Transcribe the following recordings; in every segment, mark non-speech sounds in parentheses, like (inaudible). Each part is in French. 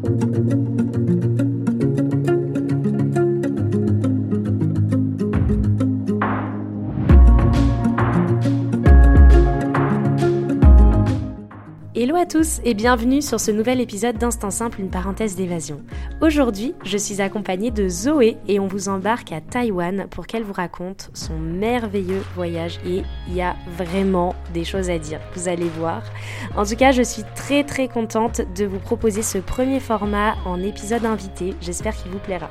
Thank you. À tous et bienvenue sur ce nouvel épisode d'Instant Simple, une parenthèse d'évasion. Aujourd'hui, je suis accompagnée de Zoé et on vous embarque à Taïwan pour qu'elle vous raconte son merveilleux voyage et il y a vraiment des choses à dire, vous allez voir. En tout cas, je suis très très contente de vous proposer ce premier format en épisode invité, j'espère qu'il vous plaira.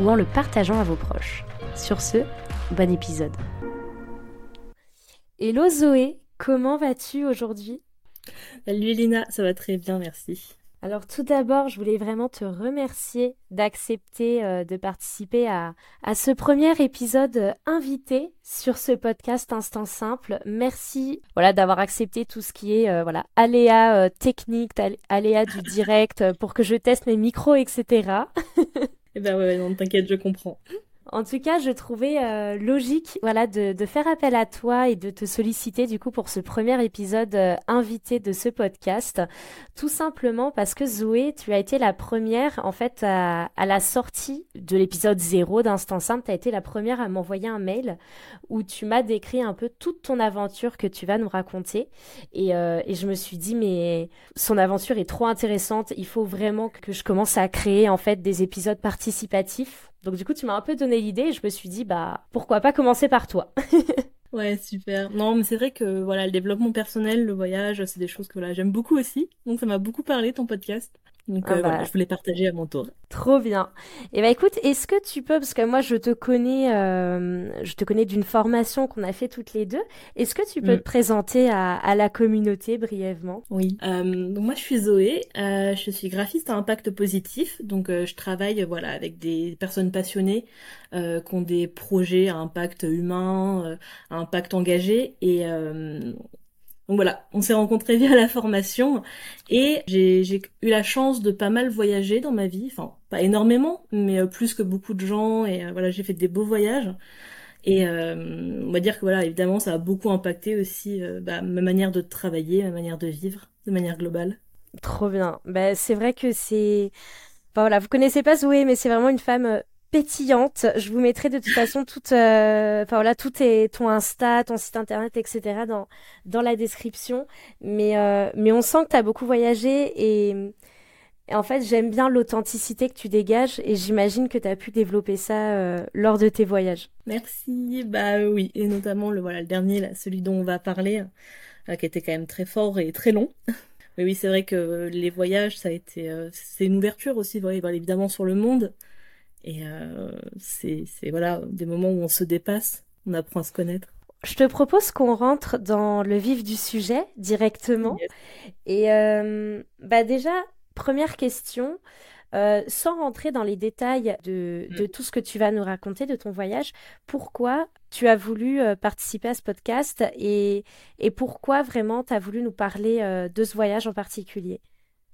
ou en le partageant à vos proches. Sur ce, bon épisode. Hello Zoé, comment vas-tu aujourd'hui? Salut Lina, ça va très bien, merci. Alors tout d'abord, je voulais vraiment te remercier d'accepter euh, de participer à, à, ce premier épisode euh, invité sur ce podcast Instant Simple. Merci voilà d'avoir accepté tout ce qui est euh, voilà aléa technique, aléa du direct pour que je teste mes micros, etc. (laughs) eh ben ouais, non, t'inquiète, je comprends. En tout cas, je trouvais euh, logique, voilà, de, faire appel à toi et de te solliciter du coup pour ce premier épisode euh, invité de ce podcast, tout simplement parce que Zoé, tu as été la première, en fait, à, à la sortie de l'épisode 0 d'Instant Simple, tu as été la première à m'envoyer un mail où tu m'as décrit un peu toute ton aventure que tu vas nous raconter, et, euh, et je me suis dit mais son aventure est trop intéressante, il faut vraiment que je commence à créer en fait des épisodes participatifs donc du coup, tu m'as un peu donné l'idée et je me suis dit, bah, pourquoi pas commencer par toi (laughs) Ouais, super. Non, mais c'est vrai que voilà, le développement personnel, le voyage, c'est des choses que voilà, j'aime beaucoup aussi. Donc ça m'a beaucoup parlé ton podcast. Donc ah euh, voilà, bah. je voulais partager à mon tour. Trop bien. Et eh bah écoute, est-ce que tu peux, parce que moi je te connais, euh, je te connais d'une formation qu'on a fait toutes les deux. Est-ce que tu peux mm. te présenter à, à, la communauté brièvement? Oui. Euh, donc moi je suis Zoé, je suis graphiste à impact positif. Donc je travaille voilà avec des personnes passionnées qui ont des projets à impact humain, à impact engagé et donc voilà, on s'est rencontrés via la formation et j'ai eu la chance de pas mal voyager dans ma vie, enfin pas énormément, mais euh, plus que beaucoup de gens et euh, voilà j'ai fait des beaux voyages. Et euh, on va dire que voilà évidemment ça a beaucoup impacté aussi bah, ma manière de travailler, ma manière de vivre de manière globale. Trop bien, bah, c'est vrai que c'est Enfin, voilà, vous connaissez pas Zoé, mais c'est vraiment une femme pétillante. Je vous mettrai de toute façon tout, euh, voilà, tout est ton Insta, ton site internet, etc. dans dans la description. Mais euh, mais on sent que tu as beaucoup voyagé et, en fait j'aime bien l'authenticité que tu dégages et j'imagine que tu as pu développer ça euh, lors de tes voyages. Merci. Bah oui, et notamment le voilà le dernier celui dont on va parler, qui était quand même très fort et très long. (laughs) Mais oui, c'est vrai que les voyages, ça a été, c'est une ouverture aussi, évidemment sur le monde, et euh, c'est voilà des moments où on se dépasse, on apprend à se connaître. Je te propose qu'on rentre dans le vif du sujet directement. Et euh, bah déjà, première question, euh, sans rentrer dans les détails de, mm. de, tout ce que tu vas nous raconter de ton voyage, pourquoi tu as voulu participer à ce podcast et, et pourquoi vraiment tu as voulu nous parler de ce voyage en particulier?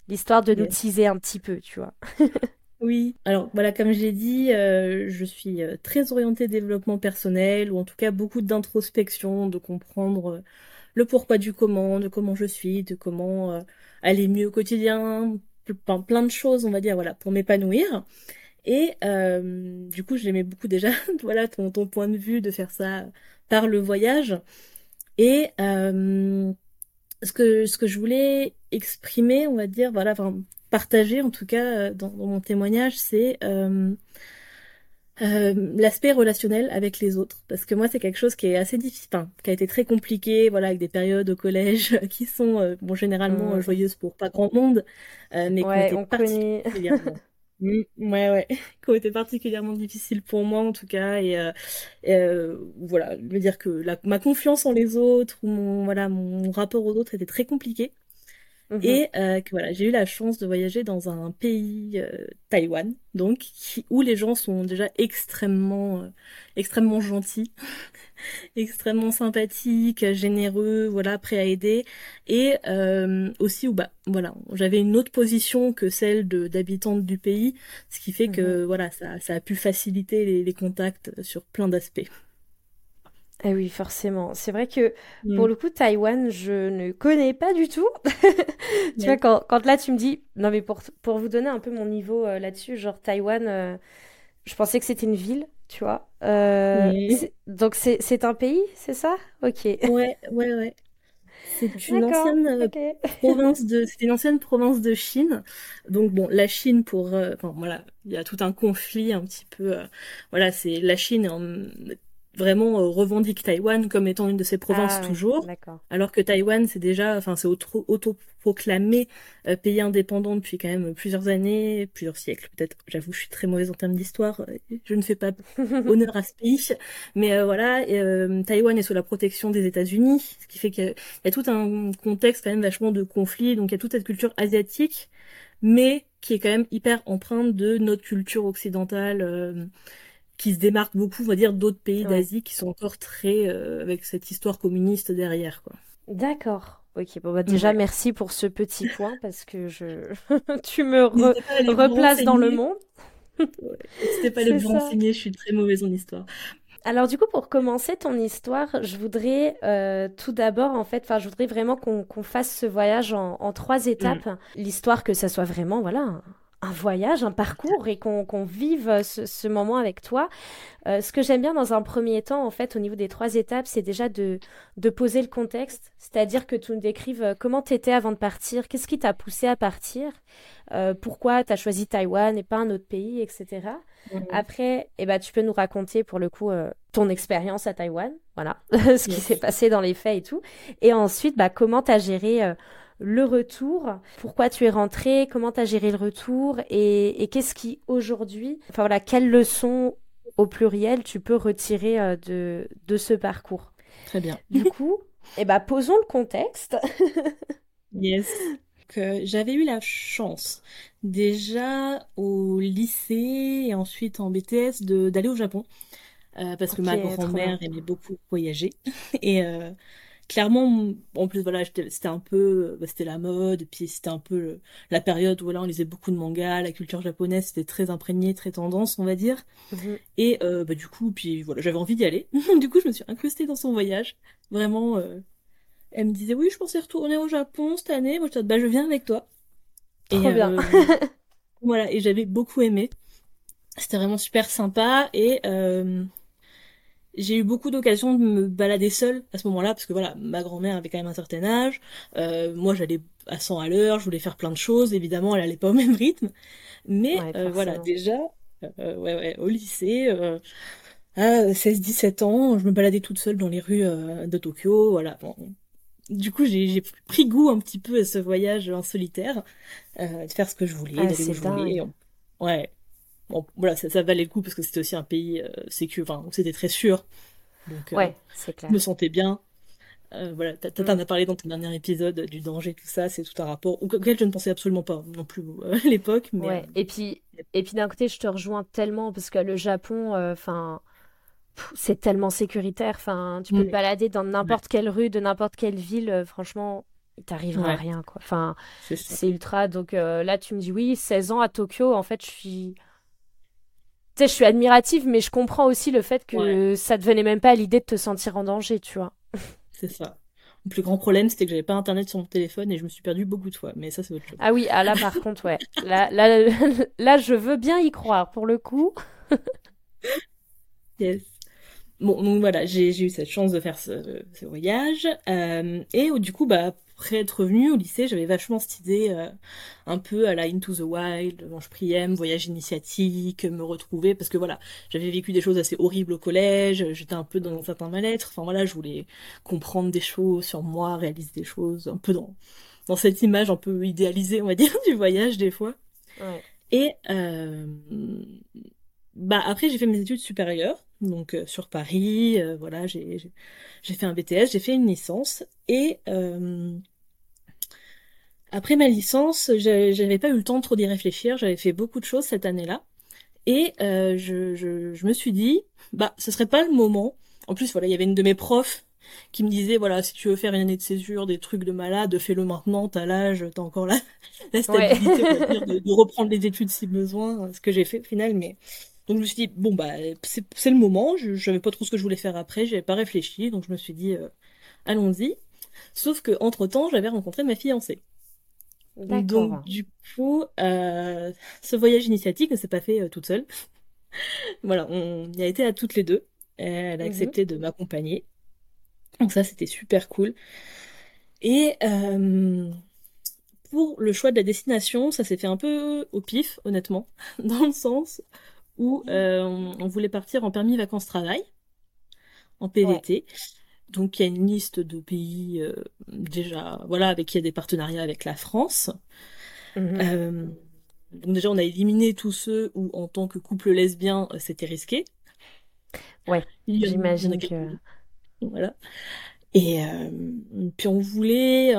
L'histoire de nous teaser un petit peu, tu vois. (laughs) Oui, alors voilà, comme j'ai dit, euh, je suis euh, très orientée développement personnel, ou en tout cas beaucoup d'introspection, de comprendre euh, le pourquoi du comment, de comment je suis, de comment aller mieux au quotidien, plein de choses, on va dire, voilà, pour m'épanouir. Et du coup, j'aimais beaucoup déjà, (laughs) voilà, ton, ton point de vue de faire ça par le voyage. Et ce que ce que je voulais exprimer, on va dire, voilà, enfin, partager en tout cas euh, dans, mon témoignage, c'est euh, euh, l'aspect relationnel avec les autres parce que moi c'est quelque chose qui est assez difficile enfin, qui a été très compliqué voilà avec des périodes au collège (laughs) qui sont bon généralement joyeuses pour pas grand monde mais ouais, on connaît (laughs) Mm, ouais, ouais, (laughs) qui ont été particulièrement difficiles pour moi en tout cas. Et, voilà, je veux dire que ma confiance en les autres ou mon, voilà, mon rapport aux autres était très compliqué. Mhm. Et euh, que voilà, j'ai eu la chance de voyager dans un pays, euh, Taïwan, donc où les gens sont déjà extrêmement, euh, extrêmement gentils, (laughs) extrêmement sympathiques, généreux, voilà, prêts à aider, et aussi où bah voilà, j'avais une autre position que celle d'habitante du pays, ce qui fait que mhm. voilà, ça, ça a pu faciliter les contacts sur plein d'aspects. Eh oui, forcément. C'est vrai que pour mm. le coup, Taïwan, je ne connais pas du tout. (laughs) tu vois, quand, quand, là tu me dis, non mais pour, pour vous donner un peu mon niveau euh, là-dessus, genre Taïwan, euh, je pensais que c'était une ville, tu vois. Euh, donc c'est un pays, c'est ça? Ok. Ouais, ouais, ouais. C'est (laughs) une ancienne (laughs) province de, une ancienne province de Chine. Donc bon, la Chine pour, enfin voilà, il y a tout un conflit un petit peu. voilà, c'est la Chine en, vraiment euh, revendique Taïwan comme étant une de ses provinces ah toujours, alors que Taïwan c'est déjà, enfin c'est autoproclamé euh, pays indépendant depuis quand même plusieurs années, plusieurs siècles peut-être. J'avoue, je suis très mauvaise en termes d'histoire, euh, je ne fais pas (laughs) honneur à ce pays, mais voilà, Taïwan est sous la protection des États-Unis, ce qui fait qu'il y, a tout un contexte quand même vachement de conflit, donc il y a toute cette culture asiatique, mais qui est quand même hyper empreinte de notre culture occidentale qui se démarque beaucoup, on va dire, d'autres pays d'Asie qui sont encore très euh, avec cette histoire communiste derrière, quoi. D'accord. Ok, bon bah déjà merci pour ce petit point parce que je (laughs) tu me replaces dans le monde. C'était pas le bon renseigner, je suis très mauvaise en histoire. Alors du coup, pour commencer ton histoire, je voudrais euh, tout d'abord, en fait, enfin, je voudrais vraiment qu'on fasse ce voyage en, trois mm. étapes. L'histoire que ça soit vraiment, voilà, un voyage, un parcours et qu'on vive ce, moment avec toi. Euh, ce que j'aime bien dans un premier temps, en fait, au niveau des trois étapes, c'est déjà de, de poser le contexte, c'est-à-dire que tu nous décrives euh, comment tu étais avant de partir, qu'est-ce qui t'a poussé à partir, euh, pourquoi tu as choisi Taïwan et pas un autre pays, etc. Après, eh ben, tu peux nous raconter pour le coup ton expérience à Taïwan, voilà, (laughs) ce qui s'est passé dans les faits et tout. Et ensuite, bah, comment tu as géré le retour, pourquoi tu es rentré, comment tu as géré le retour? Et, qu'est-ce qui aujourd'hui, enfin voilà, quelles leçons au pluriel tu peux retirer euh, de, de ce parcours? Très bien. Du (laughs) coup, eh ben, posons le contexte. (laughs) yes. Que j'avais eu la chance déjà au lycée et ensuite en BTS d'aller au Japon euh, parce que ma grand-mère aimait beaucoup voyager (laughs) et euh, clairement en plus voilà c'était un peu bah, c'était la mode puis c'était un peu la période où voilà on lisait beaucoup de mangas la culture japonaise c'était très imprégné très tendance on va dire. Mhm. et euh, bah, du coup puis voilà j'avais envie d'y aller. (laughs) Du coup je me suis incrustée dans son voyage. Vraiment euh, elle me disait oui je pensais retourner au Japon cette année. Moi je disais bah je viens avec toi. Trop et bien. Euh, (laughs) voilà et j'avais beaucoup aimé. C'était vraiment super sympa. Et j'ai eu beaucoup d'occasions de me balader seule à ce moment-là parce que voilà ma grand-mère avait quand même un certain âge. Euh, moi j'allais à 100 à l'heure je voulais faire plein de choses évidemment elle allait pas au même rythme. Mais euh, voilà déjà euh, ouais, ouais, au lycée à 16-17 ans je me baladais toute seule dans les rues de Tokyo voilà bon. du coup j'ai pris goût un petit peu à ce voyage en solitaire de faire ce que je voulais ah, d'aller où je voulais ouais bon voilà ça, ça, valait le coup parce que c'était aussi un pays euh, sécu enfin c'était très sûr donc euh, ouais, c'est clair. je me sentais bien euh, voilà t'en mm. as parlé dans ton dernier épisode du danger tout ça c'est tout un rapport auquel je ne pensais absolument pas non plus euh, (laughs) à l'époque mais ouais. et puis et puis d'un côté je te rejoins tellement parce que le Japon enfin c'est tellement sécuritaire enfin tu peux te balader dans n'importe quelle rue de n'importe quelle ville franchement il t'arrivera rien quoi enfin c'est ultra donc là tu me dis oui 16 ans à Tokyo en fait je suis sais, je suis admirative, mais je comprends aussi le fait que ça te venait même pas à l'idée de te sentir en danger, tu vois. (laughs) C'est ça. Le plus grand problème, c'était que j'avais pas internet sur mon téléphone et je me suis perdue beaucoup de fois. Mais ça, c'est autre chose. Ah oui, ah là, par contre, ouais. (laughs) Là, là, (laughs) là, je veux bien y croire, pour le coup. yes. Bon, donc voilà, j'ai eu cette chance de faire ce, voyage. Euh, et du coup, bah, après être revenue au lycée, j'avais vachement cette idée euh, un peu à la Into the Wild, Ange Priem, voyage initiatique, me retrouver, parce que voilà, j'avais vécu des choses assez horribles au collège, j'étais un peu dans un certain mal-être, enfin voilà, je voulais comprendre des choses sur moi, réaliser des choses, un peu dans, dans cette image un peu idéalisée, on va dire, (laughs) du voyage des fois. Et bah après j'ai fait mes études supérieures, donc sur Paris, voilà, j'ai fait un BTS, j'ai fait une licence et après ma licence, j'avais pas eu le temps trop d'y réfléchir. J'avais fait beaucoup de choses cette année-là. Et euh, je, je, je, me suis dit, bah, ce serait pas le moment. En plus, voilà, il y avait une de mes profs qui me disait, voilà, si tu veux faire une année de césure, des trucs de malade, fais-le maintenant, t'as l'âge, t'as encore la, (laughs) la stabilité de, (laughs) de, reprendre les études si besoin, ce que j'ai fait au final, mais... Donc je me suis dit, bon, bah, c'est le moment, je, je savais pas trop ce que je voulais faire après, j'avais pas réfléchi, donc je me suis dit, euh, allons-y. Sauf que, entre-temps, j'avais rencontré ma fiancée. Donc du coup, euh, ce voyage initiatique ne s'est pas fait euh, toute seule. (laughs) voilà, on y a été à toutes les deux. Elle a mhm. accepté de m'accompagner. Donc ça, c'était super cool. Et euh, pour le choix de la destination, ça s'est fait un peu au pif, honnêtement, (laughs) dans le sens où mhm. on voulait partir en permis vacances-travail, en PVT. Donc il y a une liste de pays euh, déjà, voilà, avec qui il y a des partenariats avec la France. Mhm. Euh, donc déjà on a éliminé tous ceux où en tant que couple lesbien euh, c'était risqué. Ouais, j'imagine que. Voilà. Et puis on voulait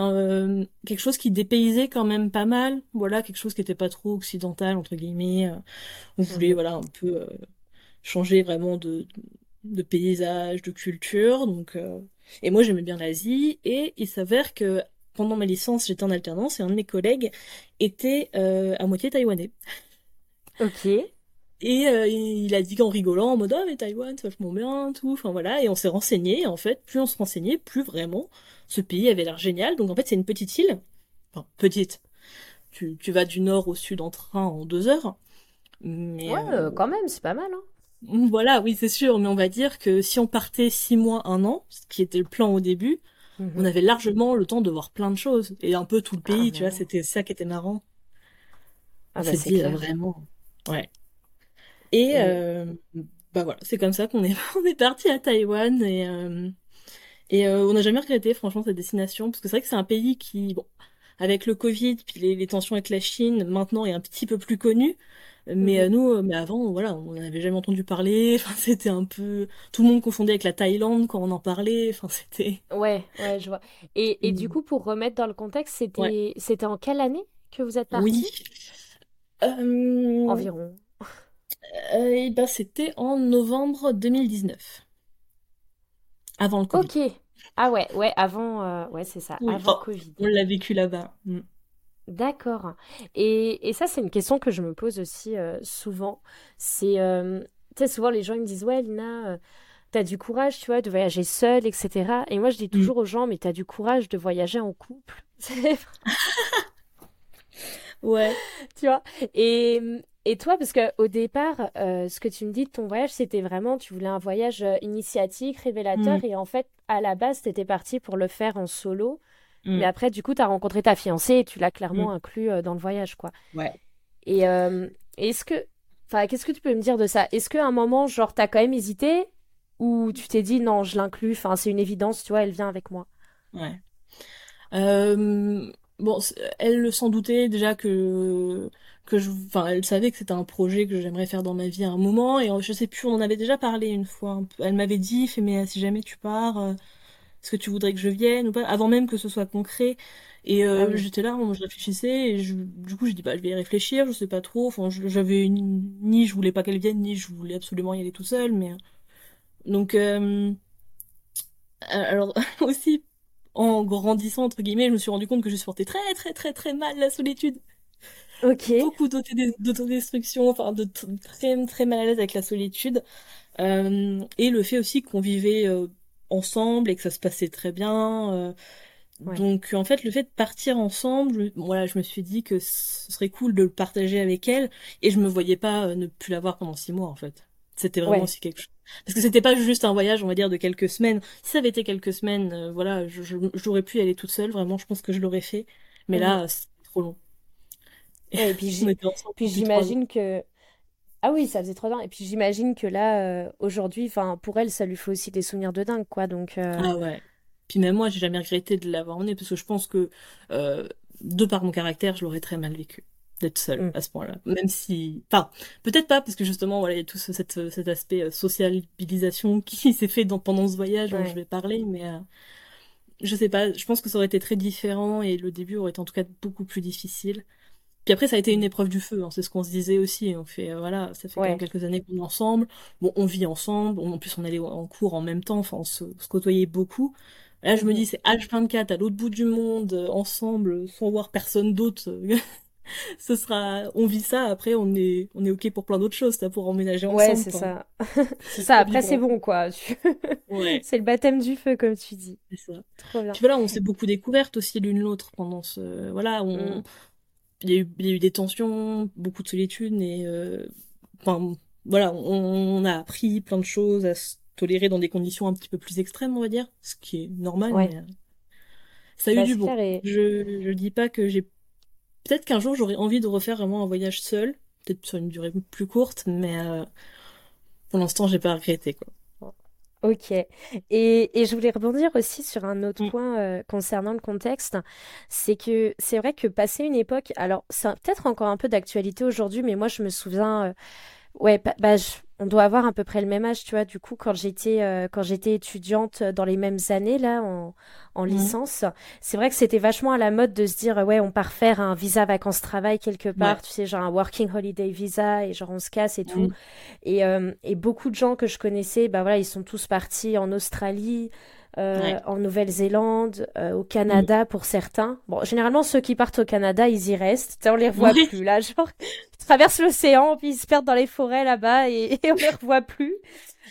quelque chose qui dépaysait quand même pas mal, voilà, quelque chose qui était pas trop occidental entre guillemets. on voulait mhm. voilà un peu changer vraiment de, de paysage, de culture. Donc, euh, Et moi, j'aimais bien l'Asie. Et il s'avère que pendant ma licence, j'étais en alternance et un de mes collègues était euh, à moitié taïwanais. Ok. Et euh, il a dit en rigolant, en mode ah mais Taïwan c'est vachement bien, tout. Enfin voilà, et on s'est renseigné. en fait, plus on se renseignait, plus vraiment ce pays avait l'air génial. Donc en fait, c'est une petite île, enfin petite. Tu, tu vas du nord au sud en train en deux heures. Mais, ouais, quand même, c'est pas mal. Hein. Voilà, oui, c'est sûr, mais on va dire que si on partait six mois, un an, ce qui était le plan au début, mhm. on avait largement le temps de voir plein de choses et un peu tout le pays, ah, tu vois, c'était ça qui était marrant. Ah bah c'est vraiment, ouais. Et euh, bah voilà, c'est comme ça qu'on est (laughs) on est parti à Taïwan et euh, et euh, on n'a jamais regretté franchement cette destination parce que c'est vrai que c'est un pays qui bon avec le Covid puis les, les tensions avec la Chine maintenant est un petit peu plus connu mais mhm. nous, mais avant, voilà, on n'avait jamais entendu parler. (laughs) Enfin, c'était un peu tout le monde confondait avec la Thaïlande quand on en parlait. Enfin, c'était. Ouais, ouais, je vois. Et, et du mm. coup, pour remettre dans le contexte, c'était c'était en quelle année que vous êtes parti? Oui. Euh... Environ. Euh, et ben, c'était en novembre 2019. Avant le Covid. Ok. Ah ouais, ouais, avant, euh, ouais, c'est ça, avant le Covid. On l'a vécu là-bas. Mm. D'accord. Et, et ça, c'est une question que je me pose aussi euh, souvent. C'est, euh, tu sais, souvent les gens ils me disent, ouais, Lina, t'as du courage, tu vois, de voyager seule, etc. Et moi, je dis mmh. toujours aux gens, mais t'as du courage de voyager en couple. (laughs) ouais. Tu vois? Et, et toi, parce qu'au départ, ce que tu me dis de ton voyage, c'était vraiment, tu voulais un voyage initiatique, révélateur, mmh. et en fait, à la base, t'étais partie pour le faire en solo. Mais mm. après, du coup, tu as rencontré ta fiancée et tu l'as clairement mm. inclus euh, dans le voyage, quoi. Ouais. Et euh, est-ce que. Enfin, qu'est-ce que tu peux me dire de ça? Est-ce qu'à un moment, genre, t'as quand même hésité? Ou tu t'es dit non, je l'inclus, enfin, c'est une évidence, tu vois, elle vient avec moi? Ouais. Euh, bon, elle s'en doutait déjà que que je, enfin, elle savait que c'était un projet que j'aimerais faire dans ma vie à un moment et je sais plus, on en avait déjà parlé une fois. Elle m'avait dit, fais mais si jamais tu pars, est-ce que tu voudrais que je vienne ou pas Avant même que ce soit concret. Et euh, ah j'étais là, je réfléchissais, et du coup, je dis, bah, je vais y réfléchir, je sais pas trop. Enfin, j'avais ni je voulais pas qu'elle vienne, ni je voulais absolument y aller tout seul, mais. Donc, euh, alors, (laughs) aussi, en grandissant, entre guillemets, je me suis rendu compte que je supportais très, très, très, très mal la solitude. Ok. Beaucoup d'autodestruction, enfin, de très, très mal à l'aise avec la solitude. Euh, et le fait aussi qu'on vivait ensemble et que ça se passait très bien. Euh. Donc en fait le fait de partir ensemble, voilà, je me suis dit que ce serait cool de le partager avec elle et je me voyais pas euh, ne plus la voir pendant six mois en fait. C'était vraiment aussi quelque chose. Parce que c'était pas juste un voyage, on va dire, de quelques semaines. Si ça avait été quelques semaines, euh, voilà, j'aurais pu y aller toute seule, vraiment, je pense que je l'aurais fait. Mais là, c'est trop long. et puis (laughs) j'imagine que ah oui, ça faisait trois ans. Et puis j'imagine que là, euh, aujourd'hui, enfin, pour elle, ça lui fait aussi des souvenirs de dingue, quoi. Donc. Euh, ah ouais. Puis même moi, j'ai jamais regretté de l'avoir emmené parce que je pense que de par mon caractère, je l'aurais très mal vécu. D'être seul mm. à ce point-là. Même si, enfin, peut-être pas parce que justement, voilà, il y a tout ce, cet, cet aspect euh, socialisation (laughs) qui s'est fait dans, pendant ce voyage dont je vais parler, mais euh, je sais pas. Je pense que ça aurait été très différent et le début aurait été en tout cas beaucoup plus difficile. Puis après, ça a été une épreuve du feu. Hein, c'est ce qu'on se disait aussi. On fait, euh, voilà, ça fait quand même quelques années qu'on est ensemble. Bon, on vit ensemble. en plus, on allait en cours en même temps. Enfin, on se, se côtoyait beaucoup. Là, je me dis, c'est H24 à l'autre bout du monde, ensemble, sans voir personne d'autre. (laughs) ce sera, on vit ça. Après, on est, on est ok pour plein d'autres choses, ça, pour emménager ensemble. Ouais, (laughs) c'est ça. c'est ça. Après, c'est bon, quoi. (laughs) ouais. C'est le baptême du feu, comme tu dis. C'est ça. Trop bien. Puis voilà, on s'est beaucoup découvertes aussi l'une l'autre pendant ce, voilà, on, mm. il y a eu, il y a eu des tensions, beaucoup de solitude, et euh... enfin, voilà, on, a appris plein de choses à se tolérer dans des conditions un petit peu plus extrêmes, on va dire, ce qui est normal. Mais, euh, Ça a eu bah, du bon. Je, je dis pas que j'ai Peut-être qu'un jour j'aurais envie de refaire vraiment un voyage seul, peut-être sur une durée plus courte, mais euh, pour l'instant j'ai pas regretté quoi. Ok. Et, et, je voulais rebondir aussi sur un autre mm. point euh, concernant le contexte. C'est que c'est vrai que passer une époque, alors c'est peut-être encore un peu d'actualité aujourd'hui, mais moi je me souviens, euh, ouais, bah, on doit avoir à peu près le même âge, tu vois. Du coup, quand j'étais euh, quand j'étais étudiante dans les mêmes années là en, en mmh. licence, c'est vrai que c'était vachement à la mode de se dire ouais, on part faire un visa vacances travail quelque part, tu sais, genre un working holiday visa et genre on se casse et tout. Mmh. Et, euh, et beaucoup de gens que je connaissais, bah voilà, ils sont tous partis en Australie, euh, en Nouvelle-Zélande, euh, au Canada pour certains. Bon, généralement, ceux qui partent au Canada, ils y restent. on les revoit plus, là. (laughs) Genre, ils traversent l'océan, puis ils se perdent dans les forêts là-bas et, (laughs) on les revoit plus.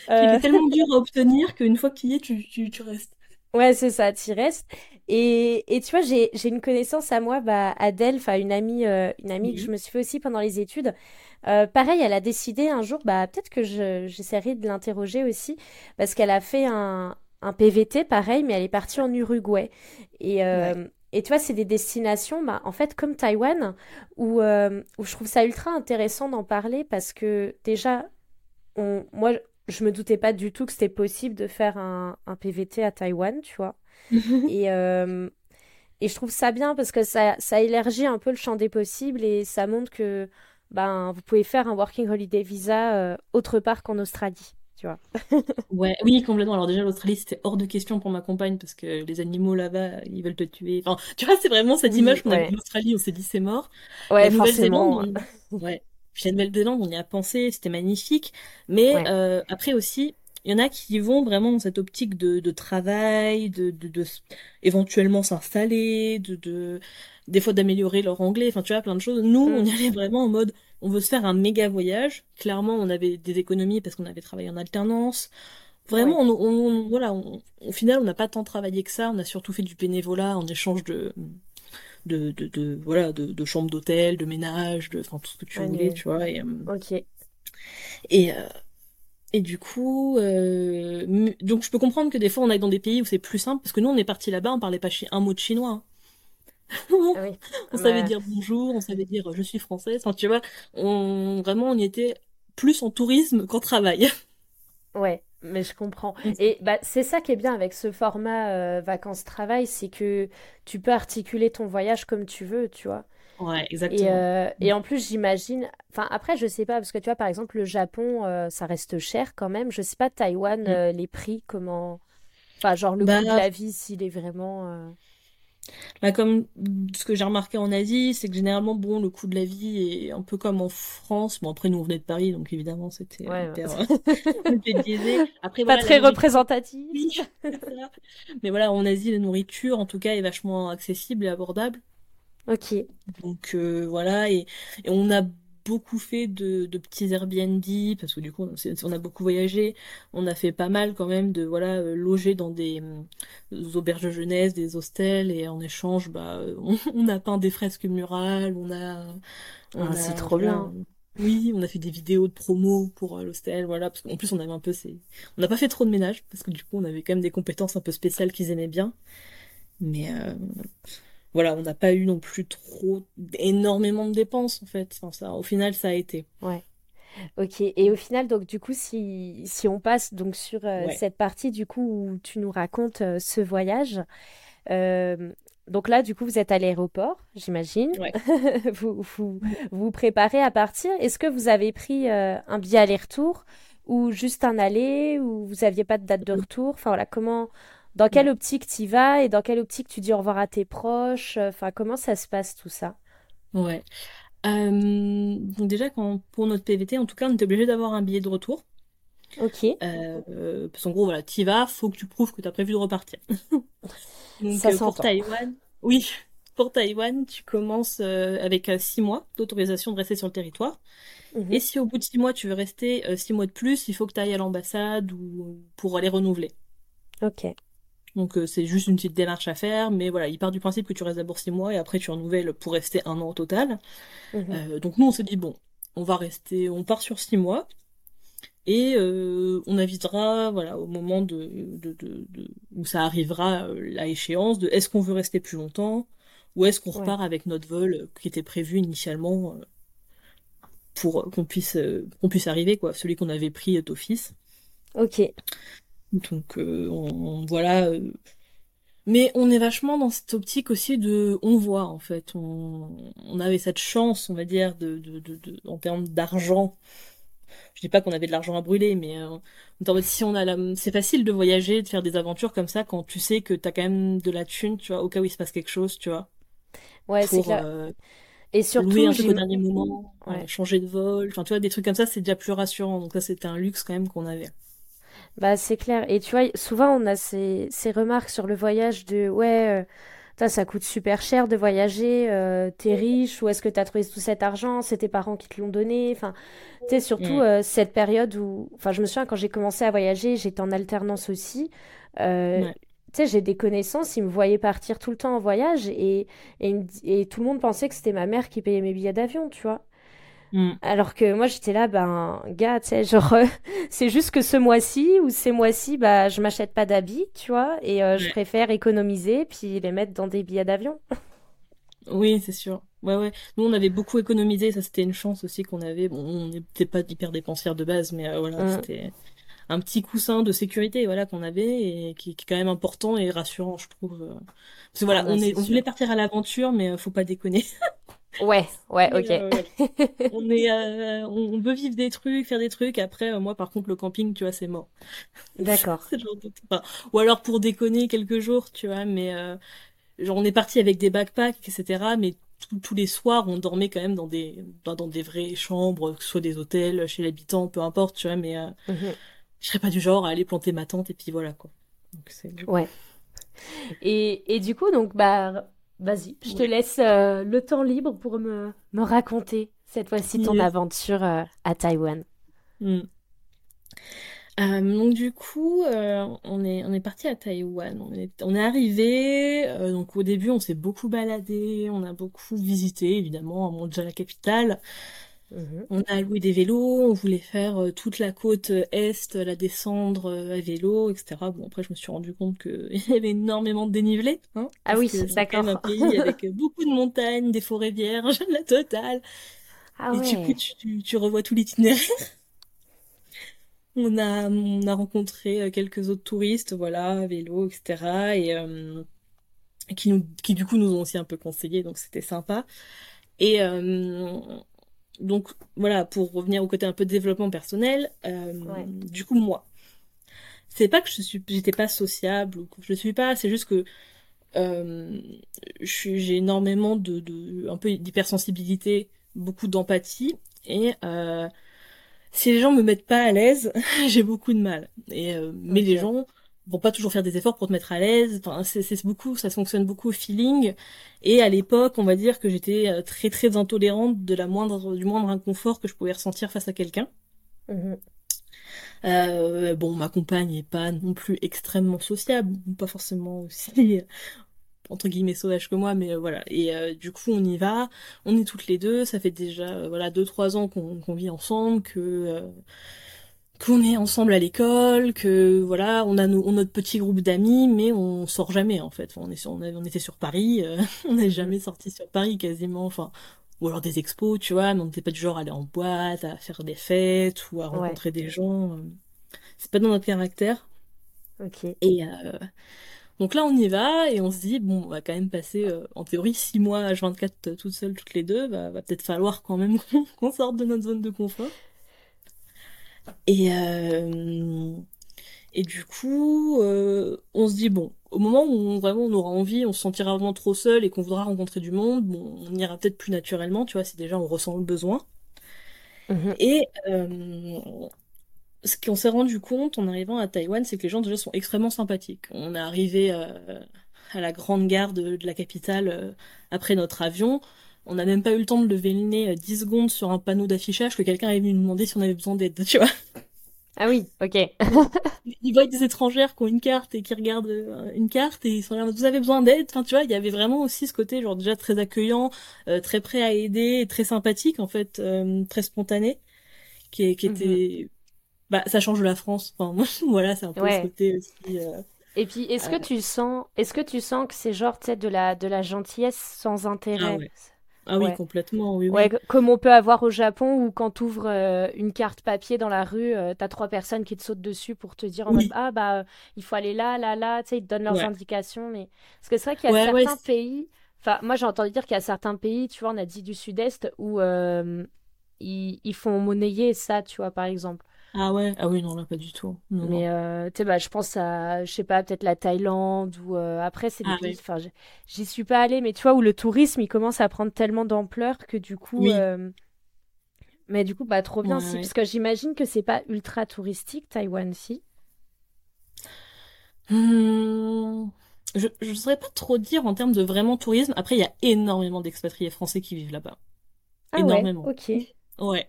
Il est euh, tellement (laughs) dur à obtenir qu'une fois qu'il y est, tu, tu, tu restes. Ouais, c'est ça, tu restes. Et, et tu vois, j'ai, j'ai une connaissance à moi, bah, Adèle, enfin une amie, une amie que je me suis fait aussi pendant les études. pareil, elle a décidé un jour, bah, peut-être que je, j'essaierai de l'interroger aussi, parce qu'elle a fait un, un PVT pareil, mais elle est partie en Uruguay. Et, euh, et tu vois, c'est des destinations, bah, en fait, comme Taïwan, où, euh, où je trouve ça ultra intéressant d'en parler parce que déjà, on, moi, je me doutais pas du tout que c'était possible de faire un, un, PVT à Taïwan, tu vois. (laughs) et, euh, et je trouve ça bien parce que ça, ça élargit un peu le champ des possibles et ça montre que ben, vous pouvez faire un Working Holiday Visa autre part qu'en Australie tu vois. ouais, oui, complètement. Alors déjà, l'Australie, c'était hors de question pour ma compagne parce que les animaux là-bas, ils veulent te tuer. Enfin, tu vois, c'est vraiment cette image qu'on a vue l'Australie, on s'est dit c'est mort. Ouais, forcément. Ouais. Puis la Nouvelle-Zélande, on y a pensé, c'était magnifique. Mais euh, après aussi, il y en a qui vont vraiment dans cette optique de, de travail, de, de, de éventuellement s'installer, de, de des fois d'améliorer leur anglais, enfin tu vois, plein de choses. Nous, on y mm. allait vraiment en mode, on veut se faire un méga voyage. Clairement, on avait des économies parce qu'on avait travaillé en alternance. Vraiment, on, on, voilà, au final, on n'a pas tant travaillé que ça. On a surtout fait du bénévolat en échange de, de, de, de voilà, de, de chambres d'hôtel, de ménage, de, enfin tout ce que tu voulais, tu vois. Et, euh, ok. Et euh, et du coup, euh, donc je peux comprendre que des fois on aille dans des pays où c'est plus simple, parce que nous on est parti là-bas, on parlait pas un mot de chinois. Hein. (laughs) Ah on savait dire bonjour, on savait dire je suis française. Enfin, tu vois, on vraiment on y était plus en tourisme qu'en travail. (laughs) Ouais, mais je comprends. Mm. Et bah, c'est ça qui est bien avec ce format euh, vacances-travail, c'est que tu peux articuler ton voyage comme tu veux, tu vois. Ouais, exactement. Euh, et, en plus, j'imagine. Enfin, après, je sais pas, parce que tu vois, par exemple, le Japon, euh, ça reste cher quand même. Je sais pas, Taïwan, mm. les prix, comment. Enfin, genre le bah, coût de la vie, s'il est vraiment. Bah, comme ce que j'ai remarqué en Asie, c'est que généralement, bon, le coût de la vie est un peu comme en France. Bon, après, nous, on venait de Paris, donc évidemment, c'était ouais, hyper (laughs) Après, Pas très représentatif. (laughs) Mais voilà, en Asie, la nourriture, en tout cas, est vachement accessible et abordable. Ok. Donc, euh, voilà, et, et on a beaucoup fait de, de, petits Airbnb parce que du coup on a beaucoup voyagé. On a fait pas mal quand même de voilà euh, loger dans des, auberges de jeunesse des hostels et en échange bah (laughs) on, a peint des fresques murales on a, ah, c'est trop bien. oui on a fait des vidéos de promo pour euh, l'hostel voilà parce qu'en plus on avait un peu ces on n'a pas fait trop de ménage parce que du coup on avait quand même des compétences un peu spéciales qu'ils aimaient bien. Mais euh, voilà, on n'a pas eu non plus trop énormément de dépenses en fait. Enfin, ça, au final, ça a été. Ouais. Ok. Et au final, donc du coup, si, si on passe donc sur euh, cette partie du coup où tu nous racontes euh, ce voyage, euh, Donc là, du coup, vous êtes à l'aéroport, j'imagine. Ouais. (laughs) vous, vous vous préparez à partir. Est-ce que vous avez pris un billet aller-retour ou juste un aller ou vous aviez pas de date de retour? Enfin voilà, comment, dans quelle optique tu vas et dans quelle optique tu dis au revoir à tes proches? Enfin, comment ça se passe tout ça? Ouais. Euh, donc déjà, quand, pour notre PVT, en tout cas, on était obligé d'avoir un billet de retour. Ok, Euh, euh, parce qu'en gros, voilà, t'y vas, faut que tu prouves que t'as prévu de repartir. (laughs) Donc ça euh, pour. Taïwan, oui, pour Taïwan, tu commences euh, avec euh, six mois d'autorisation de rester sur le territoire. Et Mhm. si au bout de six mois, tu veux rester euh, six mois de plus, il faut que tu ailles à l'ambassade ou pour aller renouveler. Ok, Donc euh, c'est juste une petite démarche à faire, mais voilà, il part du principe que tu restes d'abord six mois et après tu renouvelles pour rester un an au total. Mhm. Euh, donc nous on s'est dit bon, on va rester, on part sur six mois et euh, on avisera voilà au moment de, de, de, de- où ça arrivera la échéance de est-ce qu'on veut rester plus longtemps ou est-ce qu'on Ouais. repart avec notre vol qui était prévu initialement pour qu'on puisse qu'on puisse arriver quoi, celui qu'on avait pris d'office. Ok, Donc euh, on, on- voilà. euh, Mais on est vachement dans cette optique aussi de on voit en fait. On, on avait cette chance, on va dire, de, de, de, de- en termes d'argent. Je dis pas qu'on avait de l'argent à brûler, mais euh, en mode, si on a la... c'est facile de voyager, de faire des aventures comme ça quand tu sais que t'as quand même de la thune, tu vois, au cas où il se passe quelque chose, tu vois, ouais, c'est clair. euh, Et louer surtout, un truc au dernier moment, euh, ouais. changer de vol, enfin tu vois, des trucs comme ça, c'est déjà plus rassurant. Donc ça, c'était un luxe quand même qu'on avait. Bah, c'est clair. Et tu vois, souvent, on a ces, ces remarques sur le voyage de, ouais, euh, putain, ça coûte super cher de voyager, euh, t'es riche, où est-ce que t'as trouvé tout cet argent? C'est tes parents qui te l'ont donné. Enfin, tu sais, surtout Mm. euh, cette période où, enfin, je me souviens quand j'ai commencé à voyager, j'étais en alternance aussi. Euh, Ouais. tu sais, j'ai des connaissances, ils me voyaient partir tout le temps en voyage et, et, et tout le monde pensait que c'était ma mère qui payait mes billets d'avion, tu vois. Mm. Alors que moi, j'étais là, ben, gars, tu sais, genre, euh, (laughs) c'est juste que ce mois-ci ou ces mois-ci, bah, je m'achète pas d'habits, tu vois, et euh, je Ouais. préfère économiser puis les mettre dans des billets d'avion. (laughs) Oui, c'est sûr. Ouais, ouais. Nous, on avait beaucoup économisé. Ça, c'était une chance aussi qu'on avait. Bon, on n'était pas hyper dépensière de base, mais euh, voilà, Mm. c'était un petit coussin de sécurité, voilà, qu'on avait et qui, qui est quand même important et rassurant, je trouve. Parce que Ah voilà, bah, on est, on voulait partir à l'aventure, mais faut pas déconner. (laughs) Ouais, ouais, ok. euh. (laughs) On est, euh, on veut vivre des trucs, faire des trucs. Après, euh, moi, par contre, le camping, tu vois, c'est mort. (laughs) D'accord. (laughs) De- enfin, ou alors pour déconner quelques jours, tu vois, mais euh, genre on est parti avec des backpacks, etc. Mais tous tous les soirs, on dormait quand même dans des dans, dans des vraies chambres, que ce soit des hôtels, chez l'habitant, peu importe, tu vois. Mais euh, Mhm. je serais pas du genre à aller planter ma tente et puis voilà quoi. Donc Ouais. Et, et du coup, donc, bah, vas-y, je te laisse euh, le temps libre pour me, me raconter cette fois-ci ton Yes. aventure euh, à Taïwan. Mm. Euh, donc du coup, on est on est parti à Taïwan. On est on est arrivé. donc au début, on s'est beaucoup baladé, on a beaucoup visité évidemment, on monte déjà la capitale. Mhm. On a loué des vélos, on voulait faire euh, toute la côte euh, est, la descendre euh, à vélo, etc. Bon, après, je me suis rendu compte qu'il (laughs) y avait énormément de dénivelé, hein, Ah oui, c'est quand même un d'accord. pays avec (laughs) beaucoup de montagnes, des forêts vierges, (laughs) la totale. Ah Et du coup, ouais. tu, tu, tu revois tout l'itinéraire. On a, on a rencontré quelques autres touristes, voilà, à vélo, etc. Et euh, qui nous, qui du coup nous ont aussi un peu conseillé, donc c'était sympa. Et euh, donc voilà, pour revenir au côté un peu développement personnel, euh, Ouais. du coup moi, c'est pas que je suis, j'étais pas sociable ou que je le suis pas, c'est juste que euh, j'ai énormément de, de un peu d'hypersensibilité, beaucoup d'empathie et euh, si les gens me mettent pas à l'aise, (laughs) j'ai beaucoup de mal. Et euh, mais les gens vont pas toujours faire des efforts pour te mettre à l'aise. Enfin, c'est c'est beaucoup, ça fonctionne beaucoup au feeling. Et à l'époque, on va dire que j'étais euh, très très intolérante de la moindre du moindre inconfort que je pouvais ressentir face à quelqu'un. Mhm. Euh, bon, ma compagne est pas non plus extrêmement sociable, pas forcément aussi entre guillemets sauvage que moi, mais euh, voilà. Et euh, du coup, on y va. On est toutes les deux. Ça fait déjà euh, voilà deux trois ans qu'on vit ensemble, que euh, qu'on est ensemble à l'école, que voilà, on a nos- on a notre petit groupe d'amis, mais on sort jamais en fait. Enfin, on est sur- on, a- on était sur Paris, euh, (laughs) on n'est jamais sorti sur Paris quasiment. Enfin, ou alors des expos, tu vois, mais on n'était pas du genre à aller en boîte, à faire des fêtes ou à Ouais. rencontrer des gens. euh. C'est pas dans notre caractère. Ok. Et euh, Donc là, on y va et on se dit, bon, on va quand même passer, euh, en théorie, 6 mois à 24 toutes seules, toutes les deux. Bah, va peut-être falloir quand même (laughs) qu'on sorte de notre zone de confort. Et, euh, et du coup, euh, on se dit, bon, au moment où on, vraiment on aura envie, on se sentira vraiment trop seul et qu'on voudra rencontrer du monde, bon, on ira peut-être plus naturellement, tu vois, si déjà on ressent le besoin. Mhm. Et ce qu'on s'est rendu compte en arrivant à Taïwan, c'est que les gens déjà sont extrêmement sympathiques. On est arrivé euh, à la grande gare de, la capitale euh, après notre avion. On n'a même pas eu le temps de lever le nez 10 euh, secondes sur un panneau d'affichage que quelqu'un est venu nous demander si on avait besoin d'aide, tu vois. Ah oui, ok. (laughs) ils voient des étrangères qui ont une carte et qui regardent une carte et ils sont là, vous avez besoin d'aide? Enfin, tu vois, il y avait vraiment aussi ce côté, genre déjà très accueillant, très prêt à aider, très sympathique en fait, très spontané, qui, qui mhm. était bah ça change la France. Enfin moi, (laughs) voilà, c'est un peu ce côté aussi. Euh, Et puis est-ce que euh, tu sens, est-ce que tu sens que c'est genre tu sais de la de la gentillesse sans intérêt? Ah, ah oui, complètement, oui, ouais, comme on peut avoir au Japon où quand tu ouvres euh, une carte papier dans la rue, tu as trois personnes qui te sautent dessus pour te dire en mode ah bah il faut aller là, là, là, tu sais, ils te donnent leurs indications. Mais parce que c'est vrai qu'il y a certains pays, enfin moi j'ai entendu dire qu'il y a certains pays, tu vois, on a dit du Sud-Est où ils, ils, font monnayer ça, tu vois, par exemple. Ah ouais, ah oui, non, là, pas du tout. mais euh, tu sais, bah, je pense à, je sais pas, peut-être la Thaïlande ou euh, après, c'est des ah pays, enfin, j'y suis pas allée, mais tu vois, où le tourisme, il commence à prendre tellement d'ampleur que du coup. Euh, mais du coup, bah, trop bien, si, parce que j'imagine que c'est pas ultra touristique, Taïwan, si? Mmh, je ne saurais pas trop dire en termes de vraiment tourisme. Après, il y a énormément d'expatriés français qui vivent là-bas. Ah énormément. Ouais, ok. Ouais.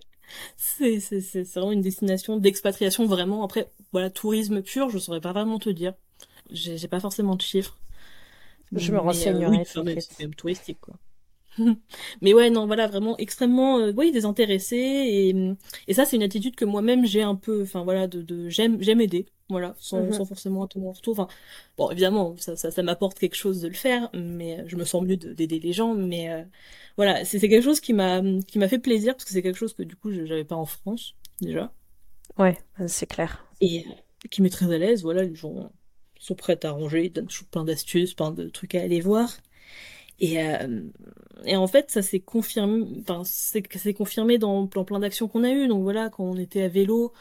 C'est, c'est, c'est vraiment une destination d'expatriation, vraiment. Après, voilà, tourisme pur, je saurais pas vraiment te dire. J'ai, j'ai pas forcément de chiffres. Je me euh, renseignerai. oui, c'est même touristique, quoi. (laughs) mais ouais, non, voilà, vraiment extrêmement, euh, oui, désintéressé et, et ça, c'est une attitude que moi-même j'ai un peu, enfin voilà, de, de j'aime, j'aime aider, voilà, sans, mhm. sans forcément attendre mon retour. Enfin, bon, évidemment, ça, ça, ça m'apporte quelque chose de le faire, mais je me sens mieux d'aider les gens, mais euh, voilà, c'est quelque chose qui m'a, qui m'a fait plaisir parce que c'est quelque chose que du coup, j'avais pas en France déjà. Ouais, c'est clair. Et euh, qui m'est très à l'aise, voilà, les gens sont prêts à ranger, ils donnent plein d'astuces, plein de trucs à aller voir. Et, euh, et en fait, ça s'est confirmé, enfin, c'est confirmé dans plein, plein d'actions qu'on a eues. Donc voilà, quand on était à vélo,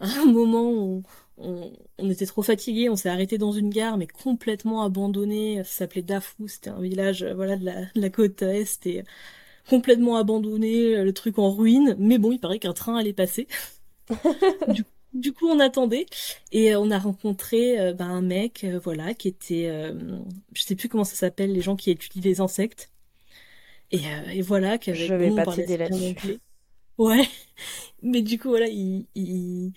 à un moment, on, on, on était trop fatigué, on s'est arrêté dans une gare, mais complètement abandonné. Ça s'appelait Dafou, c'était un village, euh, voilà, de la, de la côte est, et complètement abandonné, le truc en ruine. Mais bon, il paraît qu'un train allait passer. (laughs) du du coup, on attendait et euh, on a rencontré euh, ben, un mec, euh, voilà, qui était, je sais plus comment ça s'appelle, les gens qui étudient les insectes. Et, et voilà, qui avait. Je vais pas t'aider là-dessus. Ouais, (laughs) mais du coup, voilà, il, il,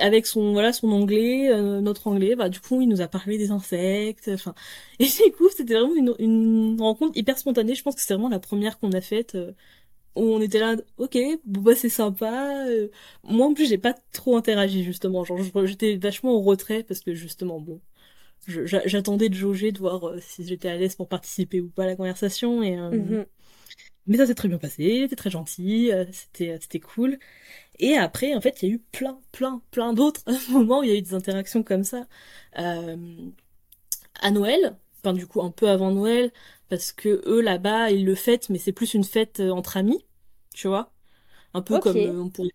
avec son voilà son anglais, notre anglais, bah du coup, il nous a parlé des insectes. Enfin, (laughs) et du coup, c'était vraiment une, une rencontre hyper spontanée. Je pense que c'est vraiment la première qu'on a faite où on était là, ok, bon bah c'est sympa. Euh, moi en plus j'ai pas trop interagi justement, genre j'étais vachement au retrait parce que justement bon, j'attendais de jauger de voir euh, si j'étais à l'aise pour participer ou pas à la conversation et euh, mhm. Mais ça s'est très bien passé, c'était très gentil, c'était c'était cool. Et après en fait il y a eu plein plein plein d'autres (laughs) moments où il y a eu des interactions comme ça. À Noël, enfin du coup un peu avant Noël parce que eux là-bas ils le fêtent mais c'est plus une fête euh, entre amis tu vois. Un peu comme euh, on pourrait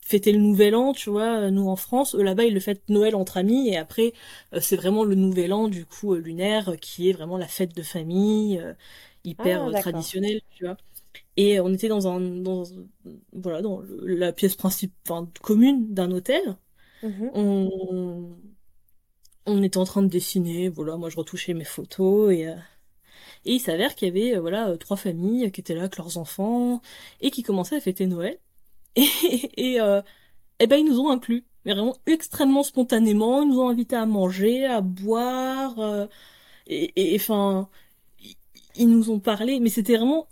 fêter le nouvel an tu vois euh, nous en France. Eux là-bas ils le fêtent Noël entre amis et après c'est vraiment le nouvel an du coup lunaire qui est vraiment la fête de famille hyper ah, traditionnelle tu vois et on était dans un dans voilà dans la pièce principale commune d'un hôtel mhm. on on était en train de dessiner voilà moi je retouchais mes photos et et il s'avère qu'il y avait euh, voilà euh, trois familles qui étaient là avec leurs enfants et qui commençaient à fêter Noël. (laughs) Et, et, euh, eh ben ils nous ont inclus, mais vraiment extrêmement spontanément. Ils nous ont invités à manger, à boire. Euh, et enfin, ils nous ont parlé, mais c'était vraiment,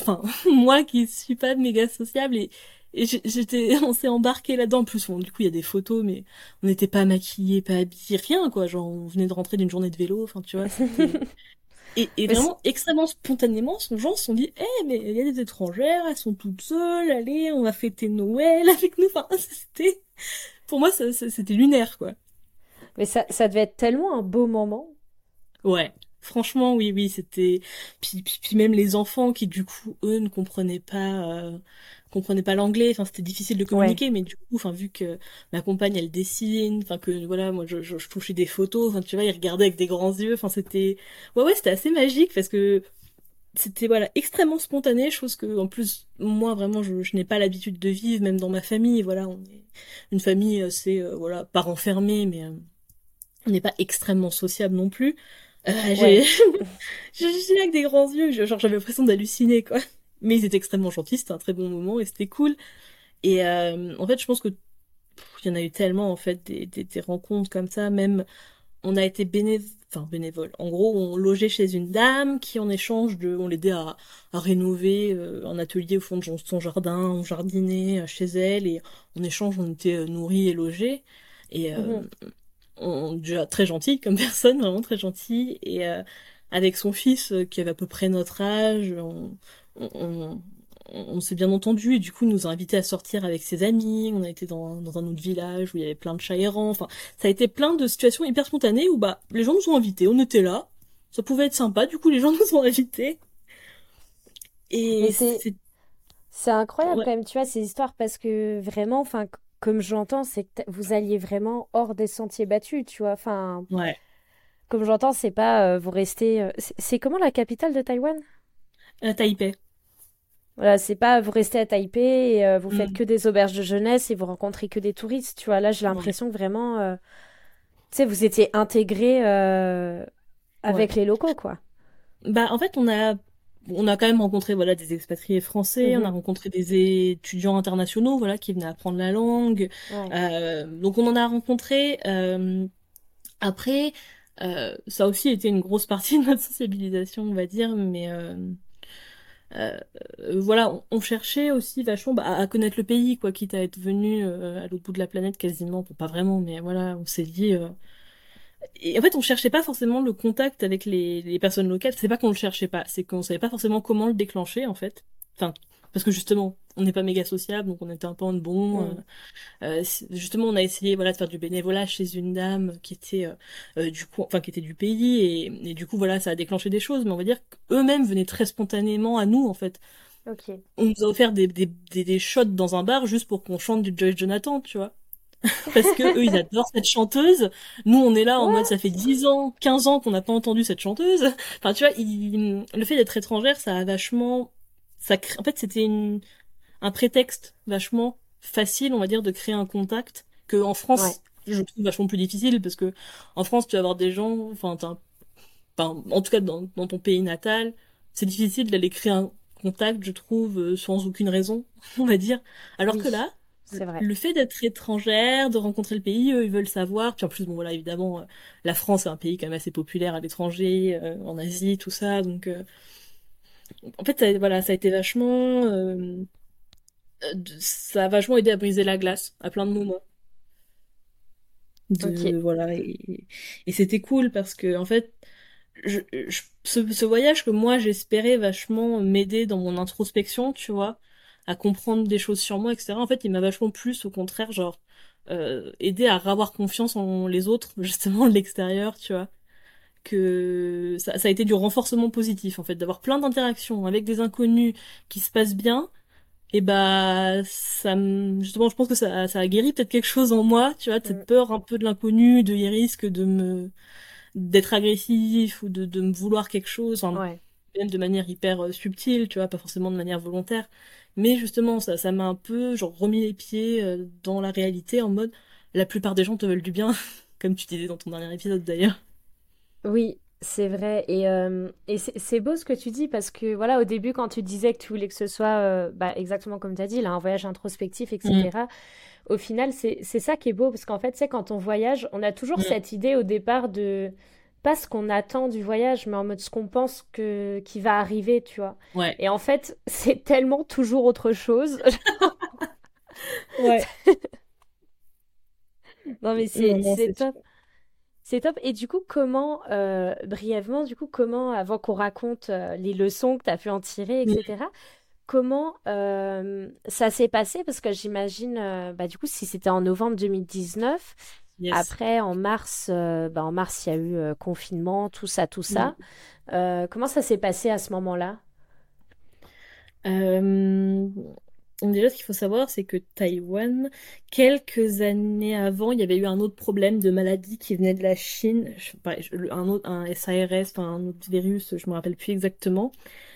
enfin (laughs) moi qui suis pas méga sociable et et j'étais (laughs) on s'est embarqué là-dedans en plus bon, du coup il y a des photos mais on n'était pas maquillés pas habillés rien quoi genre on venait de rentrer d'une journée de vélo enfin tu vois (laughs) Et, vraiment, extrêmement spontanément, ces gens se sont dit, eh, mais il y a des étrangères, elles sont toutes seules, allez, on va fêter Noël avec nous. Enfin, c'était, pour moi, c'était lunaire, quoi. Mais ça, ça devait être tellement un beau moment. Ouais, franchement, oui, oui, c'était. Puis, puis, même les enfants qui, du coup, eux, ne comprenaient pas, euh, comprenaient pas l'anglais. Enfin, c'était difficile de communiquer, mais du coup, enfin, vu que ma compagne, elle dessine, enfin que voilà, moi, je, je, touchais des photos. Enfin, tu vois, ils regardaient avec des grands yeux. Enfin, c'était, ouais, ouais, c'était assez magique parce que c'était voilà extrêmement spontané chose que en plus moi vraiment je, je n'ai pas l'habitude de vivre même dans ma famille voilà on est une famille assez euh, voilà pas renfermée mais euh, on n'est pas extrêmement sociable non plus. Euh, j'ai, j'ai (laughs) avec des grands yeux, genre j'avais l'impression d'halluciner quoi. Mais ils étaient extrêmement gentils, c'était un très bon moment et c'était cool. Et euh, en fait, je pense que il y en a eu tellement en fait des, des, des rencontres comme ça. Même on a été bénévole, enfin bénévole. En gros, on logeait chez une dame qui en échange de, on l'aidait à, à rénover euh, un atelier au fond de son jardin, on jardinait chez elle et en échange on était nourris et logés. Et mhm on, déjà très gentil comme (laughs) personne, vraiment très gentil. Et euh, avec son fils euh, qui avait à peu près notre âge, on, on, on, s'est bien entendu et du coup il nous a invités à sortir avec ses amis. On a été dans, dans un autre village où il y avait plein de chats errants. Enfin, ça a été plein de situations hyper spontanées où bah les gens nous ont invités, on était là. Ça pouvait être sympa, du coup les gens (laughs) nous ont invités. Et c'est c'est incroyable quand même, tu vois, ces histoires parce que vraiment, enfin, comme j'entends, c'est que vous alliez vraiment hors des sentiers battus, tu vois. Enfin, ouais. Comme j'entends, c'est pas euh, vous restez. Euh, c'est comment la capitale de Taïwan? Euh, Taipei. Voilà, c'est pas vous restez à Taipei et vous faites mm. que des auberges de jeunesse et vous rencontrez que des touristes, tu vois. Là, j'ai l'impression que vraiment, tu sais, vous étiez intégré avec les locaux, quoi. Bah, en fait, on a on a quand même rencontré voilà des expatriés français, on a mhm. rencontré des étudiants internationaux voilà qui venaient apprendre la langue. Euh, donc on en a rencontré. Euh, après, euh, ça a aussi été une grosse partie de notre sensibilisation, on va dire, mais voilà, on, cherchait aussi vachement bah, à connaître le pays, quoi, quitte à être venu à l'autre bout de la planète quasiment, pas vraiment, mais voilà, on s'est dit et en fait, on cherchait pas forcément le contact avec les, les personnes locales. C'est pas qu'on le cherchait pas, c'est qu'on savait pas forcément comment le déclencher, en fait. Enfin, parce que justement, on n'est pas méga sociable, donc on était un peu en bon. Mm. Euh, euh justement, on a essayé, voilà, de faire du bénévolat chez une dame qui était euh, euh du coup, enfin, qui était du pays, et, et, du coup, voilà, ça a déclenché des choses. Mais on va dire qu'eux-mêmes venaient très spontanément à nous, en fait. Okay. On nous a offert des, des, des, des shots dans un bar juste pour qu'on chante du Joyce Jonathan, tu vois. (laughs) parce que eux ils adorent cette chanteuse. Nous on est là en mode ça fait 10 ans, 15 ans qu'on n'a pas entendu cette chanteuse. (laughs) Enfin tu vois, le fait d'être étrangère, ça a vachement ça en fait c'était une... un prétexte vachement facile, on va dire de créer un contact que en France je trouve vachement plus difficile parce que en France tu vas avoir des gens enfin, enfin en tout cas dans, dans ton pays natal, c'est difficile d'aller créer un contact, je trouve, euh, sans aucune raison, (laughs) on va dire. Alors que là, vrai. Le fait d'être étrangère, de rencontrer le pays, eux, ils veulent savoir. Puis en plus, bon voilà, évidemment, euh, la France est un pays quand même assez populaire à l'étranger, euh, en Asie, tout ça. Donc, euh, en fait, ça, voilà, ça a été vachement, ça a vachement aidé à briser la glace à plein de moments. De, Voilà, et, c'était cool parce que en fait, je, ce, ce voyage que moi j'espérais vachement m'aider dans mon introspection, tu vois à comprendre des choses sur moi, etc. En fait, il m'a vachement plus, au contraire, genre, euh, aider à avoir confiance en les autres, (laughs) justement, de l'extérieur, tu vois. Que ça, ça, a été du renforcement positif, en fait, d'avoir plein d'interactions avec des inconnus qui se passent bien. Et bah, ça justement, je pense que ça, ça a guéri peut-être quelque chose en moi, tu vois, cette mm. peur un peu de l'inconnu, de y risque de me, d'être agressif ou de, de me vouloir quelque chose, ouais. même de manière hyper euh, subtile, tu vois, pas forcément de manière volontaire. Mais justement, ça, ça m'a un peu genre remis les pieds euh, dans la réalité en mode la plupart des gens te veulent du bien, (laughs) comme tu disais dans ton dernier épisode d'ailleurs. Oui, c'est vrai. Et, euh, et c'est beau ce que tu dis parce que voilà, au début, quand tu disais que tu voulais que ce soit euh, bah, exactement comme tu as dit, là, un voyage introspectif, etc. Mm. Au final, c'est ça qui est beau parce qu'en fait, c'est quand on voyage, on a toujours mm. cette idée au départ de pas ce qu'on attend du voyage, mais en mode ce qu'on pense que qui va arriver, tu vois. Ouais. Et en fait, (laughs) c'est tellement toujours autre chose. (laughs) ouais. (laughs) non mais c'est top. C'est top. Et du coup, comment, euh, brièvement, du coup, comment, avant qu'on raconte euh, les leçons que tu as pu en tirer, etc., comment euh, ça s'est passé? Parce que j'imagine, bah, du coup, si c'était en novembre 2019, Après, en mars, bah, en mars, il y a eu confinement, tout ça, tout ça. Mm. comment ça s'est passé à ce moment-là? Déjà, ce qu'il faut savoir, c'est que Taïwan, quelques années avant, il y avait eu un autre problème de maladie qui venait de la Chine, un, autre, un SARS, enfin un autre virus, je me rappelle plus exactement.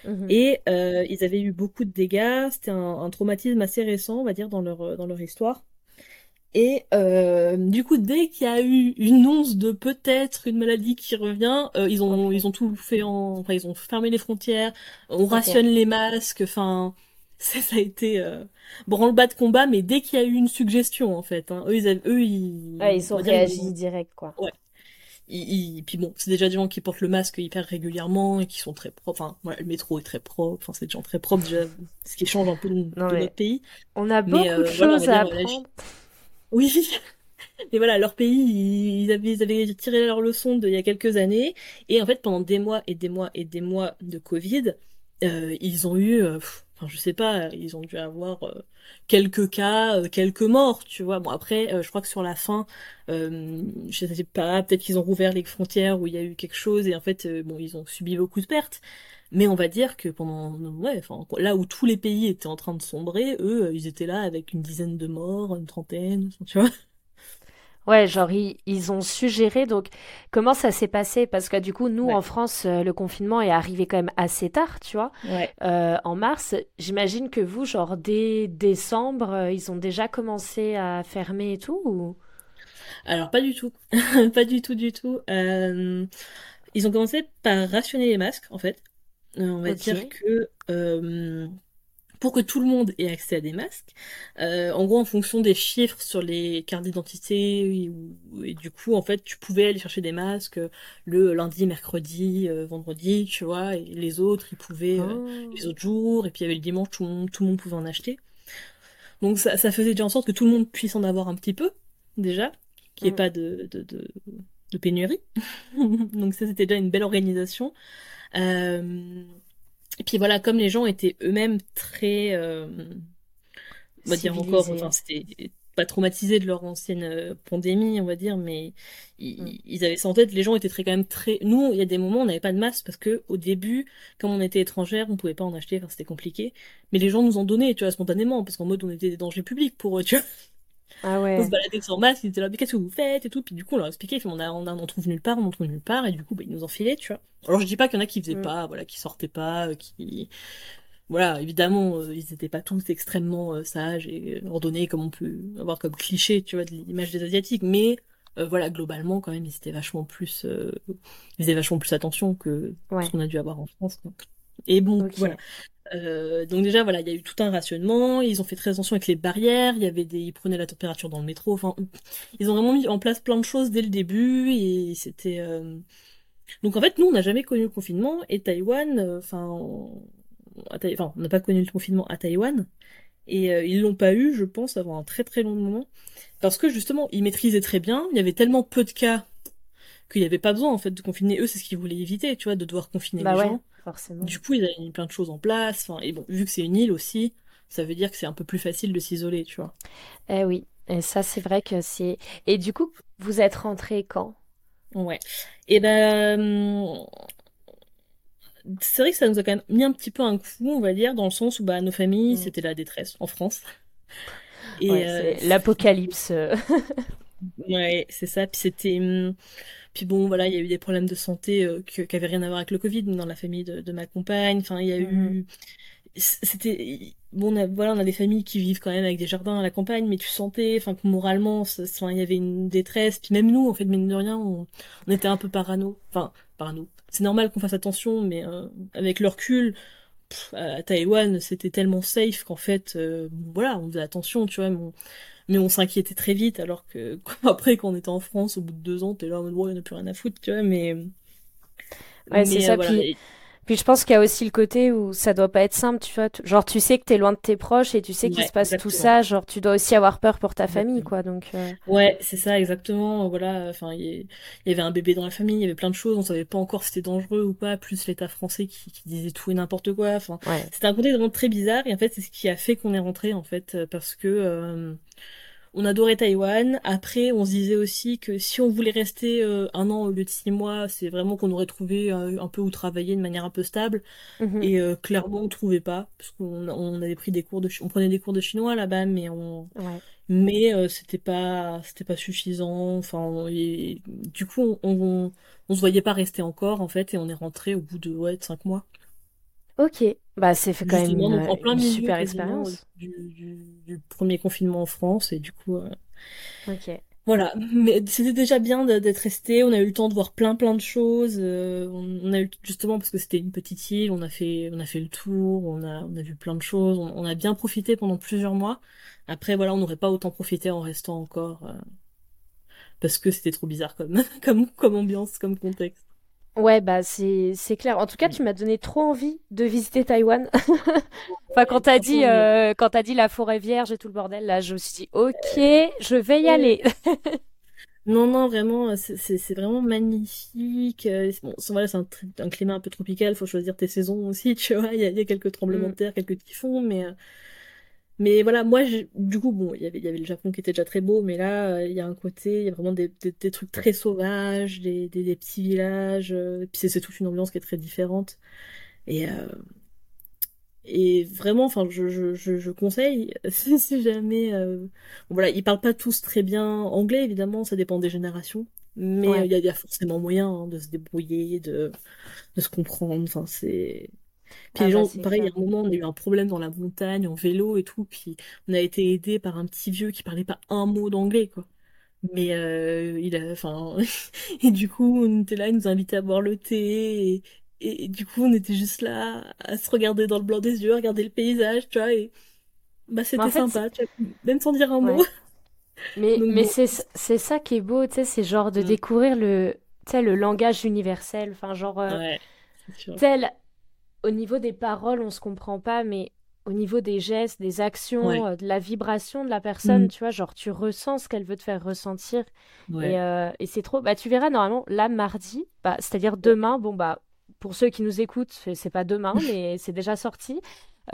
Mhm. Et euh, ils avaient eu beaucoup de dégâts. C'était un, traumatisme assez récent, on va dire, dans leur, dans leur histoire. Et euh, du coup, dès qu'il y a eu une once de peut-être une maladie qui revient, euh, ils ont ils ont tout fait en, enfin ils ont fermé les frontières, on rationne les masques, enfin (laughs) ça, a été euh, branle-bas de combat, mais dès qu'il y a eu une suggestion, en fait, hein, eux, ils, eux, ils, ils ont réagi direct, quoi. Ouais. Ils, puis bon, c'est déjà des gens qui portent le masque hyper régulièrement et qui sont très propres. Enfin, voilà, le métro est très propre. Enfin, c'est des gens très propres déjà, ce qui change un peu de, notre pays. On a beaucoup euh, de choses à apprendre. Oui. (laughs) Mais voilà, leur pays, ils avaient, tiré leur leçon d'il y a quelques années. Et en fait, pendant des mois et des mois et des mois de Covid, euh, ils ont eu, euh, je sais pas, ils ont dû avoir euh, quelques cas, euh, quelques morts, tu vois. Bon après, je crois que sur la fin, je sais pas, peut-être qu'ils ont rouvert les frontières où il y a eu quelque chose et en fait, bon, ils ont subi beaucoup de pertes. Mais on va dire que pendant, ouais, enfin, là où tous les pays étaient en train de sombrer, eux, ils étaient là avec une dizaine de morts, une trentaine, tu vois. Ouais, genre ils, ont suggéré. Donc, comment ça s'est passé? Parce que du coup, nous en France, euh, le confinement est arrivé quand même assez tard, tu vois. Euh, en mars, j'imagine que vous, genre dès décembre, euh, ils ont déjà commencé à fermer et tout Alors pas du tout, (laughs) pas du tout, du tout. ils ont commencé par rationner les masques, en fait. On va dire que pour que tout le monde ait accès à des masques. Euh, en gros, en fonction des chiffres sur les cartes d'identité, et, du coup, en fait, tu pouvais aller chercher des masques le lundi, mercredi, euh, vendredi, tu vois, et les autres, ils pouvaient euh, oh. les autres jours, et puis il y avait le dimanche, tout le monde, tout le monde pouvait en acheter. Donc ça, ça, faisait déjà en sorte que tout le monde puisse en avoir un petit peu, déjà, qu'il n'y ait mm. pas de, de, de, de pénurie. (laughs) Donc ça, c'était déjà une belle organisation. Euh, et puis voilà, comme les gens étaient eux-mêmes très, euh, on va dire encore, enfin c'était pas traumatisés de leur ancienne euh, pandémie, on va dire, mais mm. ils, avaient ça en tête. Les gens étaient très quand même très. Nous, il y a des moments, on n'avait pas de masque parce que au début, comme on était étrangère, on pouvait pas en acheter, enfin c'était compliqué. Mais les gens nous en donnaient, tu vois, spontanément, parce qu'en mode on était des dangers publics pour eux, tu vois. Ah ouais. On se baladait sans masque, ils étaient là, mais qu'est-ce que vous faites et tout. Puis du coup, on leur expliquait, on, a, on, en trouve nulle part, on en trouve nulle part, et du coup, bah, ils nous enfilaient, tu vois. Alors je dis pas qu'il y en a qui faisaient mm. pas, voilà, qui sortaient pas, euh, qui. Voilà, évidemment, euh, ils étaient pas tous extrêmement euh, sages et ordonnés comme on peut avoir comme cliché, tu vois, de l'image des Asiatiques, mais voilà, globalement, quand même, ils étaient vachement plus. ils faisaient vachement plus attention que ce qu'on a dû avoir en France. Et bon, voilà. Euh, donc déjà voilà, il y a eu tout un rationnement, ils ont fait très attention avec les barrières, il y avait des ils prenaient la température dans le métro, enfin ils ont vraiment mis en place plein de choses dès le début et c'était euh... donc en fait nous on n'a jamais connu le confinement et Taïwan euh, enfin on n'a pas connu le confinement à Taïwan et euh, ils l'ont pas eu je pense avant un très très long moment parce que justement ils maîtrisaient très bien, il y avait tellement peu de cas qu'il n'y avait pas besoin en fait de confiner eux, c'est ce qu'ils voulaient éviter, tu vois, de devoir confiner bah les gens. Forcément. Du coup, ils avaient mis plein de choses en place. Enfin, et bon, vu que c'est une île aussi, ça veut dire que c'est un peu plus facile de s'isoler, tu vois. Eh oui, et ça c'est vrai que c'est. Et du coup, vous êtes rentré quand? Ouais. Et ben, hum, c'est vrai que ça nous a quand même mis un petit peu un coup, on va dire, dans le sens où bah nos familles, mm. c'était la détresse en France. (laughs) Et euh, l'apocalypse. (laughs) ouais, c'est ça. Puis c'était hum, puis bon, voilà, il y a eu des problèmes de santé euh, qui n'avaient rien à voir avec le Covid dans la famille de, ma compagne. Enfin, il y a eu mhm. c'était bon on a, voilà on a des familles qui vivent quand même avec des jardins à la campagne mais tu sentais enfin que moralement il y avait une détresse puis même nous en fait mine de rien on, était un peu parano enfin parano c'est normal qu'on fasse attention mais euh, avec le recul à Taïwan c'était tellement safe qu'en fait euh, voilà on faisait attention tu vois mais on s'inquiétait très vite alors que (laughs) après quand on était en France au bout de deux ans t'es là en mode il n'y a plus rien à foutre tu vois mais ouais c'est ça puis, puis je pense qu'il y a aussi le côté où ça doit pas être simple tu vois genre tu sais que t'es loin de tes proches et tu sais qu'il se passe tout ça genre tu dois aussi avoir peur pour ta famille quoi donc euh. ouais c'est ça exactement voilà enfin il y, avait un bébé dans la famille il y avait plein de choses on savait pas encore si c'était dangereux ou pas plus l'état français qui, disait tout et n'importe quoi enfin c'était un côté vraiment très bizarre et en fait c'est ce qui a fait qu'on est rentré en fait parce que euh, on adorait Taïwan. Après, on se disait aussi que si on voulait rester euh, un an au lieu de six mois, c'est vraiment qu'on aurait trouvé euh, un peu où travailler de manière un peu stable. Mhm. Et euh, clairement, on trouvait pas, parce qu'on on avait pris des cours de, on prenait des cours de chinois là-bas, mais on, Ouais. mais c'était pas, c'était pas suffisant. Enfin, et, du coup, on, on, on se voyait pas rester encore en fait, et on est rentré au bout de ouais de cinq mois. Ok, bah c'est fait quand même une, en plein une super quasiment expérience. du, du, du premier confinement en France, et du coup. euh, Ok. Voilà, mais c'était déjà bien d'être resté. On a eu le temps de voir plein plein de choses. euh, on, on a eu justement parce que c'était une petite île, on a fait on a fait le tour, on a on a vu plein de choses. On, on a bien profité pendant plusieurs mois. Après voilà, on n'aurait pas autant profité en restant encore euh, parce que c'était trop bizarre comme (laughs) comme comme ambiance, comme contexte. Ouais, bah c'est c'est clair. En tout cas, tu m'as donné trop envie de visiter Taïwan. (laughs) Enfin, quand t'as dit euh, quand t'as dit la forêt vierge et tout le bordel, là, je me suis dit, ok, je vais y aller. Non, non, vraiment, c'est c'est- c'est vraiment magnifique. Euh, c'est- Bon, c'est- voilà, c'est un, un climat un peu tropical, faut choisir tes saisons aussi, (laughs) tu vois. Il y y a quelques tremblements de Mm. terre, quelques typhons, mais, euh, mais voilà, moi, du coup, bon, il y avait, il y avait le Japon qui était déjà très beau, mais là, euh, il y a un côté, il y a vraiment des, des, des trucs très sauvages, des, des, petits villages, euh, et puis c'est toute une ambiance qui est très différente. Et, euh, et vraiment, enfin, je, je, je, je conseille, (laughs) si si jamais, euh, bon, voilà, ils parlent pas tous très bien anglais, évidemment, ça dépend des générations, mais euh, Ouais. il y y a forcément moyen hein, de se débrouiller, de, de se comprendre, enfin, c'est... Puis Ah les bah gens, pareil, il y a un moment, on a eu un problème dans la montagne, en vélo et tout, puis on a été aidé par un petit vieux qui parlait pas un mot d'anglais, quoi. Mais euh, il a, enfin, (laughs) et du coup, on était là, il nous invitait à boire le thé, et, et, et du coup, on était juste là à se regarder dans le blanc des yeux, à regarder le paysage, tu vois, et bah en c'était fait, sympa, tu vois, même sans dire un mot. (laughs) Mais Donc mais bon, c'est c'est ça qui est beau, tu sais, c'est genre de Mm. découvrir le tu sais le langage universel. Enfin, genre euh, ouais, tel au niveau des paroles, on se comprend pas, mais au niveau des gestes, des actions, Ouais, euh, de la vibration de la personne, Mm. tu vois, genre tu ressens ce qu'elle veut te faire ressentir. Et, euh, et c'est trop. Bah, tu verras normalement, là, mardi, bah, c'est-à-dire demain, bon, bah, pour ceux qui nous écoutent, c'est pas demain, (laughs) mais c'est déjà sorti.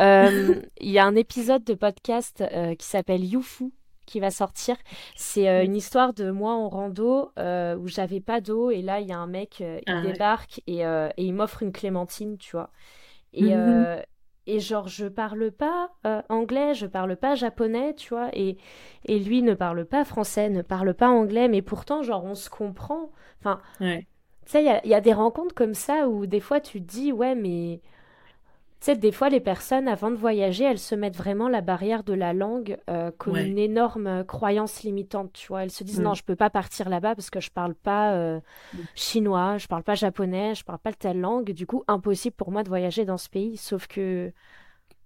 Euh, Il y a un épisode de podcast qui s'appelle Youfu qui va sortir. C'est euh, une histoire de moi en rando euh, où j'avais pas d'eau et là, il y a un mec, euh, il ah ouais. débarque et, et il m'offre une clémentine, tu vois. Et, Mhm. euh, et genre, je parle pas anglais, je parle pas japonais, tu vois, et, et lui ne parle pas français, ne parle pas anglais, mais pourtant, genre, on se comprend. Enfin, Ouais, tu sais, il y y a des rencontres comme ça où des fois tu te dis, ouais, mais sais, des fois les personnes, avant de voyager, elles se mettent vraiment la barrière de la langue euh, comme ouais, une énorme euh, croyance limitante, tu vois. Elles se disent, non, Mm. je peux pas partir là-bas parce que je parle pas euh, chinois, je parle pas japonais, je parle pas telle langue, du coup, impossible pour moi de voyager dans ce pays. Sauf que,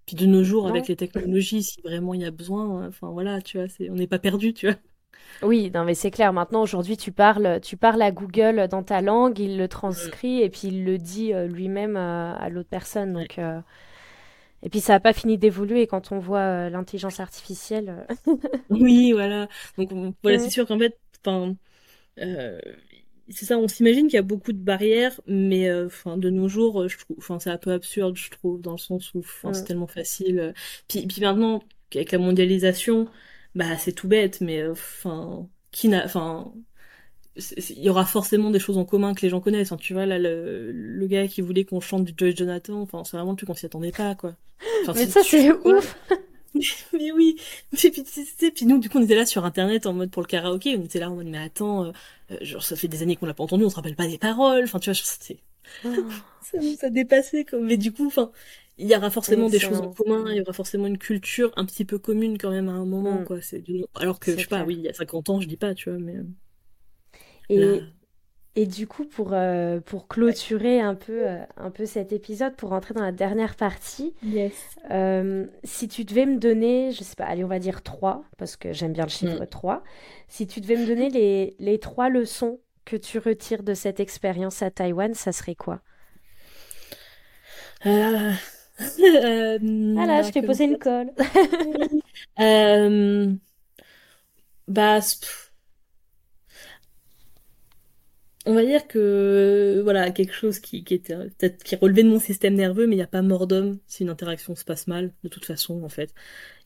Puis de nos jours, avec non. les technologies, si vraiment il y a besoin, enfin voilà, tu vois, c'est, on n'est pas perdu, tu vois. Oui, non, mais c'est clair. Maintenant, aujourd'hui, tu parles, tu parles à Google dans ta langue, il le Mm. transcrit et puis il le dit euh, lui-même euh, à l'autre personne. Donc, euh, et puis ça n'a pas fini d'évoluer quand on voit l'intelligence artificielle. (laughs) Oui, voilà. Donc on- voilà, c'est Mm. sûr qu'en fait, c'est ça, on s'imagine qu'il y a beaucoup de barrières, mais euh, de nos jours, je trouve, enfin, c'est un peu absurde, je trouve, dans le sens où, c'est Mm. tellement facile. Puis, puis maintenant, avec la mondialisation, bah, c'est tout bête, mais euh, enfin, qui n'a, enfin, il y aura forcément des choses en commun que les gens connaissent. Enfin, tu vois, là, le, le gars qui voulait qu'on chante du Joyce Jonathan, enfin, c'est vraiment le truc qu'on s'y attendait pas, quoi. Enfin, Mais ça, c'est (laughs) ouf. (laughs) Mais oui, puis, puis, tu sais, puis nous, du coup, on était là sur Internet en mode pour le karaoké, on était là en mode, mais attends, euh, euh, genre, ça fait des années qu'on l'a pas entendu, on se rappelle pas des paroles, enfin, tu vois, c'était, Oh, (laughs) ça nous a dépassé, quoi. Mais du coup, enfin, il y aura forcément des choses en commun, il y aura forcément une culture un petit peu commune quand même à un moment, Mm. quoi. C'est du- Alors que, je sais pas, oui, il y a 50 ans, je dis pas, tu vois, mais euh, Et, là, et du coup, pour, euh, pour ouais. clôturer un peu, euh, un peu cet épisode, pour rentrer dans la dernière partie, Yes. euh, si tu devais me donner, je sais pas, allez, on va dire trois, parce que j'aime bien le chiffre Mm. 3, si tu devais me donner les, les trois leçons que tu retires de cette expérience à Taïwan, ça serait quoi? Euh... euh, Voilà, bah, je t'ai posé une colle. (laughs) euh... Bah, on va dire que voilà quelque chose qui, qui était peut-être qui relevait de mon système nerveux mais il n'y a pas mort d'homme si une interaction se passe mal de toute façon en fait.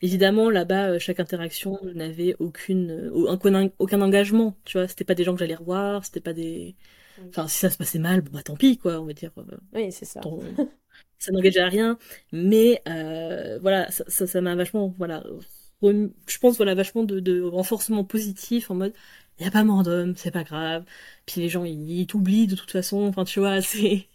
Évidemment là-bas euh, chaque interaction n'avait aucune euh, aucun, aucun engagement tu vois. C'était pas des gens que j'allais revoir c'était pas des enfin si ça se passait mal bon bah tant pis quoi on va dire euh, oui c'est ça (laughs) ça n'engageait à rien mais euh, voilà ça ça m'a vachement voilà je pense voilà vachement de, de renforcement positif en mode il n'y a pas mort d'homme, c'est pas grave. Puis les gens, ils, t'oublient de toute façon. Enfin, tu vois, (laughs) c'est.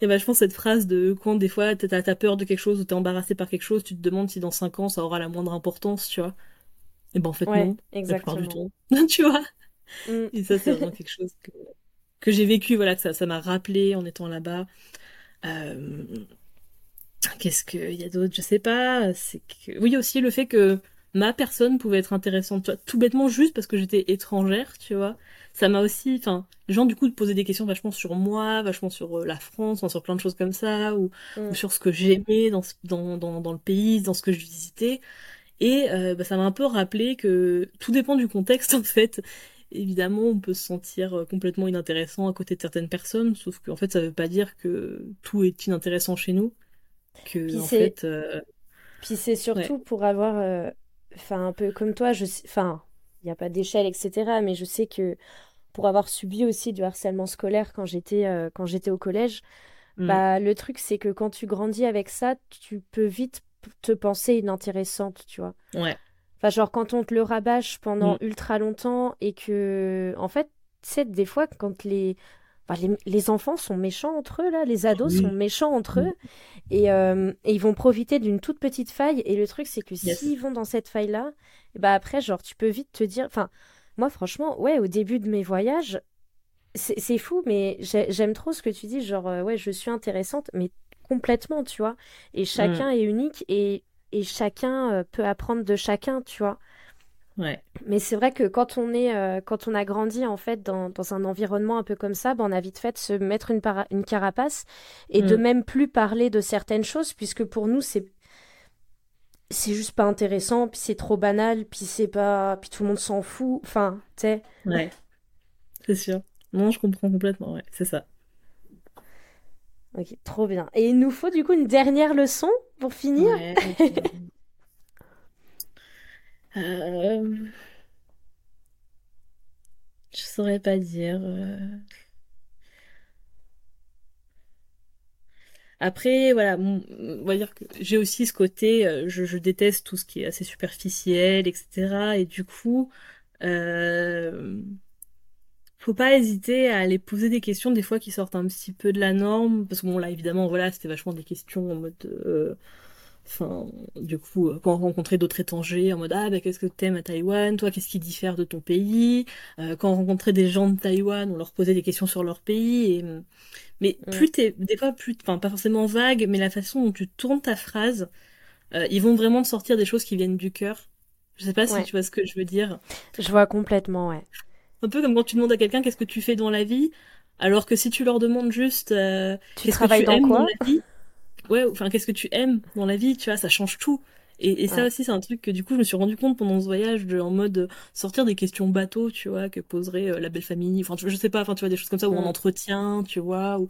Il y a vachement cette phrase de quand des fois t'as as peur de quelque chose ou t'es embarrassé par quelque chose, tu te demandes si dans 5 ans ça aura la moindre importance, tu vois. Et ben en fait non, exactement. la plupart du temps. tu vois? Mm. Et ça c'est vraiment quelque chose que, que j'ai vécu, voilà, que ça ça m'a rappelé en étant là-bas. Euh... Qu'est-ce qu'il y a d'autre Je sais pas. C'est que oui aussi le fait que ma personne pouvait être intéressante, tout bêtement juste parce que j'étais étrangère, tu vois. Ça m'a aussi, enfin, les gens du coup posaient des questions vachement sur moi, vachement sur euh, la France, sur plein de choses comme ça, ou, mm. sur ce que j'aimais dans, dans, dans, dans, le pays, dans ce que je visitais. Et euh, bah, ça m'a un peu rappelé que tout dépend du contexte (laughs) en fait. Évidemment, on peut se sentir euh, complètement inintéressant à côté de certaines personnes, sauf qu'en fait, ça veut pas dire que tout est inintéressant chez nous. Que en fait. Puis c'est surtout pour avoir enfin un peu comme toi, je enfin il n'y a pas d'échelle etc. Mais je sais que pour avoir subi aussi du harcèlement scolaire quand j'étais euh, quand j'étais au collège, mm. bah le truc c'est que quand tu grandis avec ça, tu peux vite te penser inintéressante, tu vois. Ouais. Enfin genre quand on te le rabâche pendant mm. ultra longtemps et que en fait, tu sais des fois quand les les, enfants sont méchants entre eux, là, les ados sont méchants entre eux, euh, et, ils vont profiter d'une toute petite faille. Et le truc, c'est que s'ils vont dans cette faille-là, bah après, genre, tu peux vite te dire. Enfin, moi, franchement, ouais, au début de mes voyages, c'est fou, mais j'aime trop ce que tu dis, genre, euh, ouais, je suis intéressante, mais complètement, tu vois. Et chacun mm. est unique et, et chacun euh, peut apprendre de chacun, tu vois. Mais c'est vrai que quand on est, euh, quand on a grandi en fait dans, dans un environnement un peu comme ça, ben, on a vite fait de se mettre une, une carapace et de mm. même plus parler de certaines choses puisque pour nous c'est c'est juste pas intéressant, puis c'est trop banal, puis c'est pas, puis tout le monde s'en fout. Enfin, tu sais. Ouais, c'est sûr. Non, je comprends complètement. Ouais, c'est ça. Ok, trop bien. Et il nous faut du coup une dernière leçon pour finir. Ouais, (laughs) Euh... Je saurais pas dire. Euh. Après, voilà, on va dire que j'ai aussi ce côté, euh, je, déteste tout ce qui est assez superficiel, etc. Et du coup, euh, faut pas hésiter à aller poser des questions des fois qui sortent un petit peu de la norme, parce que bon là évidemment voilà c'était vachement des questions en mode Enfin, du coup, euh, quand on rencontrait d'autres étrangers en mode ah bah qu'est-ce que t'aimes à Taïwan, toi qu'est-ce qui diffère de ton pays? Euh, quand on rencontrait des gens de Taïwan, on leur posait des questions sur leur pays. Et... Mais mm. plus t'es, des fois plus, enfin pas forcément vague, mais la façon dont tu tournes ta phrase, euh, ils vont vraiment te sortir des choses qui viennent du cœur. Je sais pas si tu vois ce que je veux dire. Je vois complètement, ouais. Un peu comme quand tu demandes à quelqu'un qu'est-ce que tu fais dans la vie, alors que si tu leur demandes juste tu travailles dans quoi la vie, ouais, enfin, qu'est-ce que tu aimes dans la vie, tu vois, ça change tout. Et, et ça aussi, c'est un truc que du coup, je me suis rendu compte pendant ce voyage, de, en mode euh, sortir des questions bateau, tu vois, que poserait euh, la belle famille, enfin, je sais pas, enfin, tu vois, des choses comme ça, ou en entretien, tu vois, ou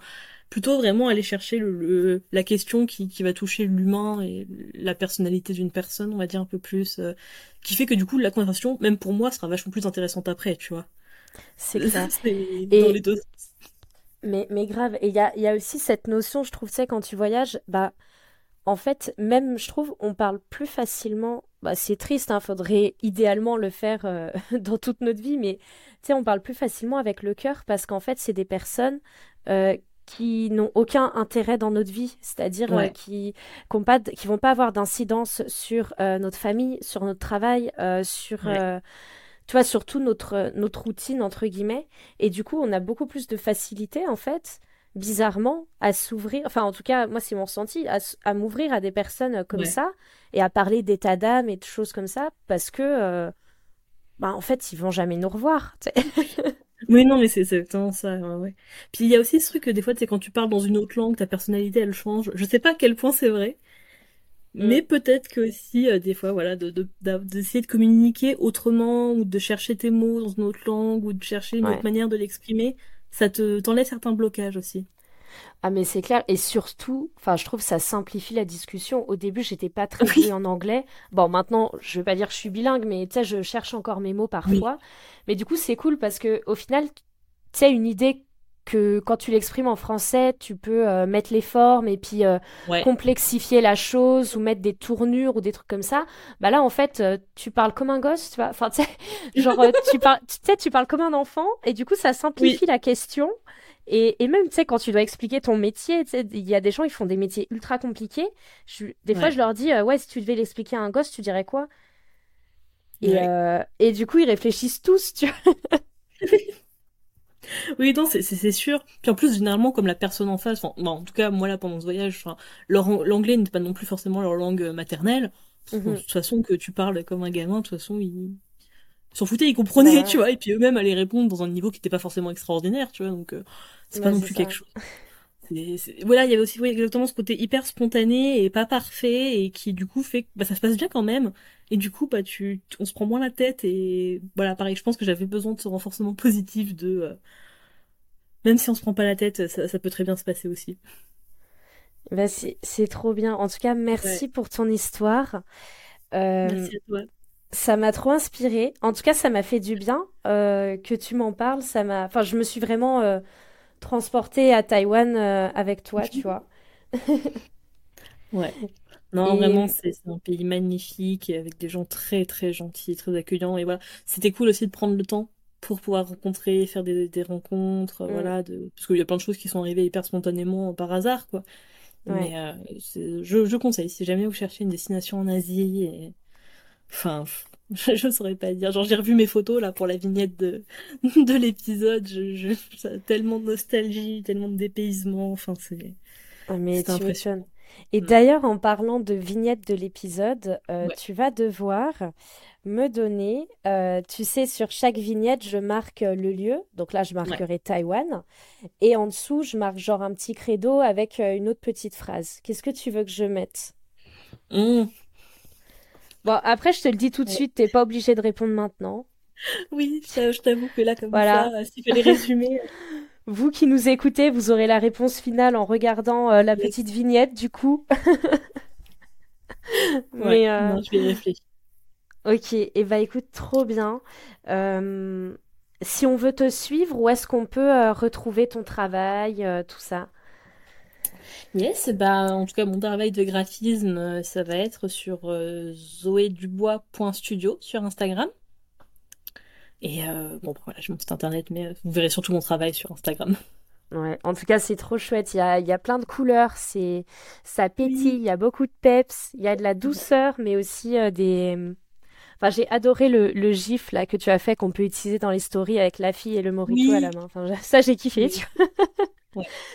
plutôt vraiment aller chercher le, la question qui, qui va toucher l'humain et la personnalité d'une personne, on va dire un peu plus, euh, qui fait que du coup, la conversation, même pour moi, sera vachement plus intéressante après, tu vois. C'est (laughs) ça. et... dans les deux mais, mais grave. Et il y a, y a, aussi cette notion, je trouve, tu sais, quand tu voyages, bah, en fait, même, je trouve, on parle plus facilement. Bah, c'est triste, hein, faudrait idéalement le faire euh, (laughs) dans toute notre vie, mais tu sais, on parle plus facilement avec le cœur parce qu'en fait, c'est des personnes euh, qui n'ont aucun intérêt dans notre vie, c'est-à-dire euh, qui ne pas, qui vont pas avoir d'incidence sur notre famille, sur notre travail, sur tu vois, surtout notre, notre routine, entre guillemets. Et du coup, on a beaucoup plus de facilité, en fait, bizarrement, à s'ouvrir. Enfin, en tout cas, moi, c'est mon ressenti, à, m'ouvrir à des personnes comme ça et à parler d'état d'âme et de choses comme ça parce que, euh, bah, en fait, ils vont jamais nous revoir. Oui, non, mais c'est exactement ça. Ouais, Puis il y a aussi ce truc que des fois, c'est quand tu parles dans une autre langue, ta personnalité, elle change. Je sais pas à quel point c'est vrai, Mais peut-être que aussi, euh, des fois, voilà, d'essayer de, de, de, communiquer autrement, ou de chercher tes mots dans une autre langue, ou de chercher une autre manière de l'exprimer, ça te t'enlève certains blocages aussi. Ah mais c'est clair et surtout, enfin je trouve ça simplifie la discussion. Au début, j'étais pas très douée en anglais. Bon, maintenant, je vais pas dire que je suis bilingue, mais tu sais, je cherche encore mes mots parfois. Mais du coup, c'est cool parce que au final, tu sais une idée que quand tu l'exprimes en français, tu peux euh, mettre les formes et puis euh, complexifier la chose ou mettre des tournures ou des trucs comme ça. Bah là, en fait, euh, tu parles comme un gosse, tu vois. Enfin, tu sais, genre, tu parles, tu parles comme un enfant et du coup, ça simplifie la question. Et, et même, tu sais, quand tu dois expliquer ton métier, il y a des gens, ils font des métiers ultra compliqués. Je, des fois, je leur dis, ouais, si tu devais l'expliquer à un gosse, tu dirais quoi? Et, et du coup, ils réfléchissent tous, tu vois. (laughs) Oui, non, c'est sûr. Puis en plus, généralement, comme la personne en face, enfin, en tout cas, moi là, pendant ce voyage, l'anglais n'est pas non plus forcément leur langue maternelle. De mhm. toute façon, que tu parles comme un gamin, de toute façon, ils s'en foutaient, ils comprenaient, (laughs) tu vois. Et puis eux-mêmes allaient répondre dans un niveau qui n'était pas forcément extraordinaire, tu vois. Donc, euh, c'est pas non plus quelque chose. Voilà, il y avait aussi exactement ce côté hyper spontané et pas parfait et qui du coup fait que bah, ça se passe bien quand même et du coup bah tu on se prend moins la tête et voilà pareil je pense que j'avais besoin de ce renforcement positif de euh, même si on se prend pas la tête, ça, peut très bien se passer aussi. Bah, c'est trop bien. En tout cas, merci pour ton histoire. Euh, merci à toi. Ça m'a trop inspiré. En tout cas, ça m'a fait du bien euh, que tu m'en parles. Ça m'a, enfin, je me suis vraiment euh, transportée à Taïwan avec toi, (laughs) tu vois. ouais. Non, vraiment, c'est un pays magnifique avec des gens très très gentils, très accueillants. Et voilà, c'était cool aussi de prendre le temps pour pouvoir rencontrer, faire des, des rencontres, mm. voilà, de... parce qu'il y a plein de choses qui sont arrivées hyper spontanément par hasard, quoi. Mais euh, je, je, conseille, si jamais vous cherchez une destination en Asie, et... enfin, (laughs) je, ne saurais pas dire. Genre, j'ai revu mes photos là pour la vignette de, (laughs) de l'épisode, je, je... tellement de nostalgie, tellement de dépaysement, enfin, c'est. Ah, mais tu impressionnant. Et mm. d'ailleurs, en parlant de vignette de l'épisode, euh, tu vas devoir me donner, euh, tu sais, sur chaque vignette, je marque euh, le lieu. Donc là, je marquerai Taïwan. Et en dessous, je marque genre un petit credo avec une autre petite phrase. Qu'est-ce que tu veux que je mette? Mmh. Bon, après, je te le dis tout de suite, t'es pas obligé de répondre maintenant. Oui, je t'avoue que là, comme voilà. ça, si je les résumer. (laughs) Vous qui nous écoutez, vous aurez la réponse finale en regardant la petite vignette, du coup. (laughs) Mais non, je vais réfléchir. Ok, et eh bah ben, écoute, trop bien. Euh, si on veut te suivre, où est-ce qu'on peut euh, retrouver ton travail, euh, tout ça? Yes, bah en tout cas mon travail de graphisme, ça va être sur zoédubois.studio sur Instagram. Et bon, voilà, je mon site internet, mais vous verrez surtout mon travail sur Instagram. Ouais, en tout cas, c'est trop chouette. Il y a, il y a plein de couleurs, c'est, ça pétille, il y a beaucoup de peps, il y a de la douceur, mais aussi des, j'ai adoré le, gif là que tu as fait qu'on peut utiliser dans les stories avec la fille et le morito à la main. Enfin, ça, j'ai kiffé. (laughs)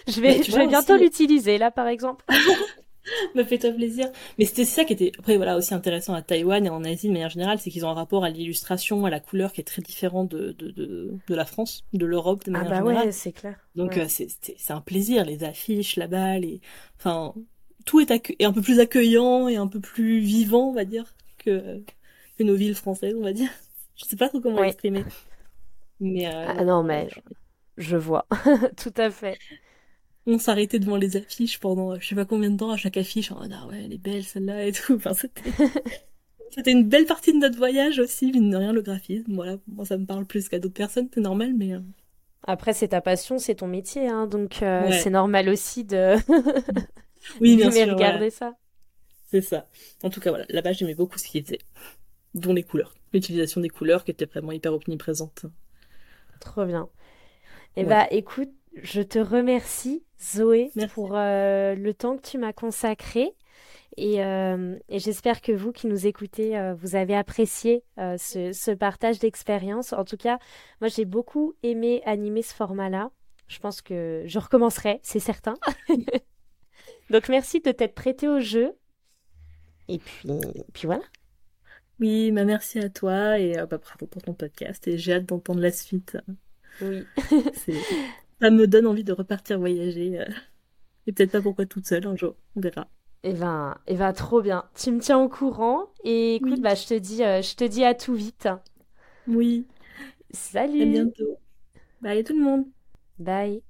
Je vais, je vais bientôt l'utiliser là, par exemple. (laughs) (laughs) me fait toi plaisir. Mais c'était ça qui était après voilà aussi intéressant à Taïwan et en Asie de manière générale, c'est qu'ils ont un rapport à l'illustration, à la couleur qui est très différent de de, de, la France, de l'Europe de manière ah bah ouais, c'est clair. Donc euh, c'est c'est un plaisir les affiches là-bas, les enfin tout est, est un peu plus accueillant et un peu plus vivant, on va dire que que nos villes françaises, on va dire. Je sais pas trop comment l'exprimer. Mais euh, ah non, mais je, vois, (laughs) tout à fait. On s'arrêtait devant les affiches pendant je sais pas combien de temps à chaque affiche. En ah ouais, elle est belle celle-là et tout. (laughs) Enfin, c'était. (laughs) C'était une belle partie de notre voyage aussi, mine de rien, le graphisme. Voilà, moi ça me parle plus qu'à d'autres personnes, c'est normal, mais. Euh, Après, c'est ta passion, c'est ton métier, hein, donc euh, c'est normal aussi de. (laughs) oui, bien sûr. regarder ça. C'est ça. En tout cas, voilà, là-bas, j'aimais beaucoup ce qu'il faisait dont les couleurs. L'utilisation des couleurs qui était vraiment hyper omniprésente. Trop bien. Eh bah écoute, je te remercie Zoé pour euh, le temps que tu m'as consacré. Et, euh, j'espère que vous qui nous écoutez, euh, vous avez apprécié ce, ce, partage d'expérience. En tout cas, moi j'ai beaucoup aimé animer ce format-là. Je pense que je recommencerai, c'est certain. (laughs) Donc merci de t'être prêté au jeu. Et puis, puis voilà. Oui, bah merci à toi et bah, bravo pour ton podcast et j'ai hâte d'entendre la suite. Oui. (laughs) Ça me donne envie de repartir voyager. Euh, et peut-être pas pourquoi toute seule un jour, on verra. Et eh ben, et eh ben, trop bien. Tu me tiens au courant et écoute, bah, je te dis, euh, je te dis à tout vite. Oui. Salut. À bientôt. Bye tout le monde. Bye.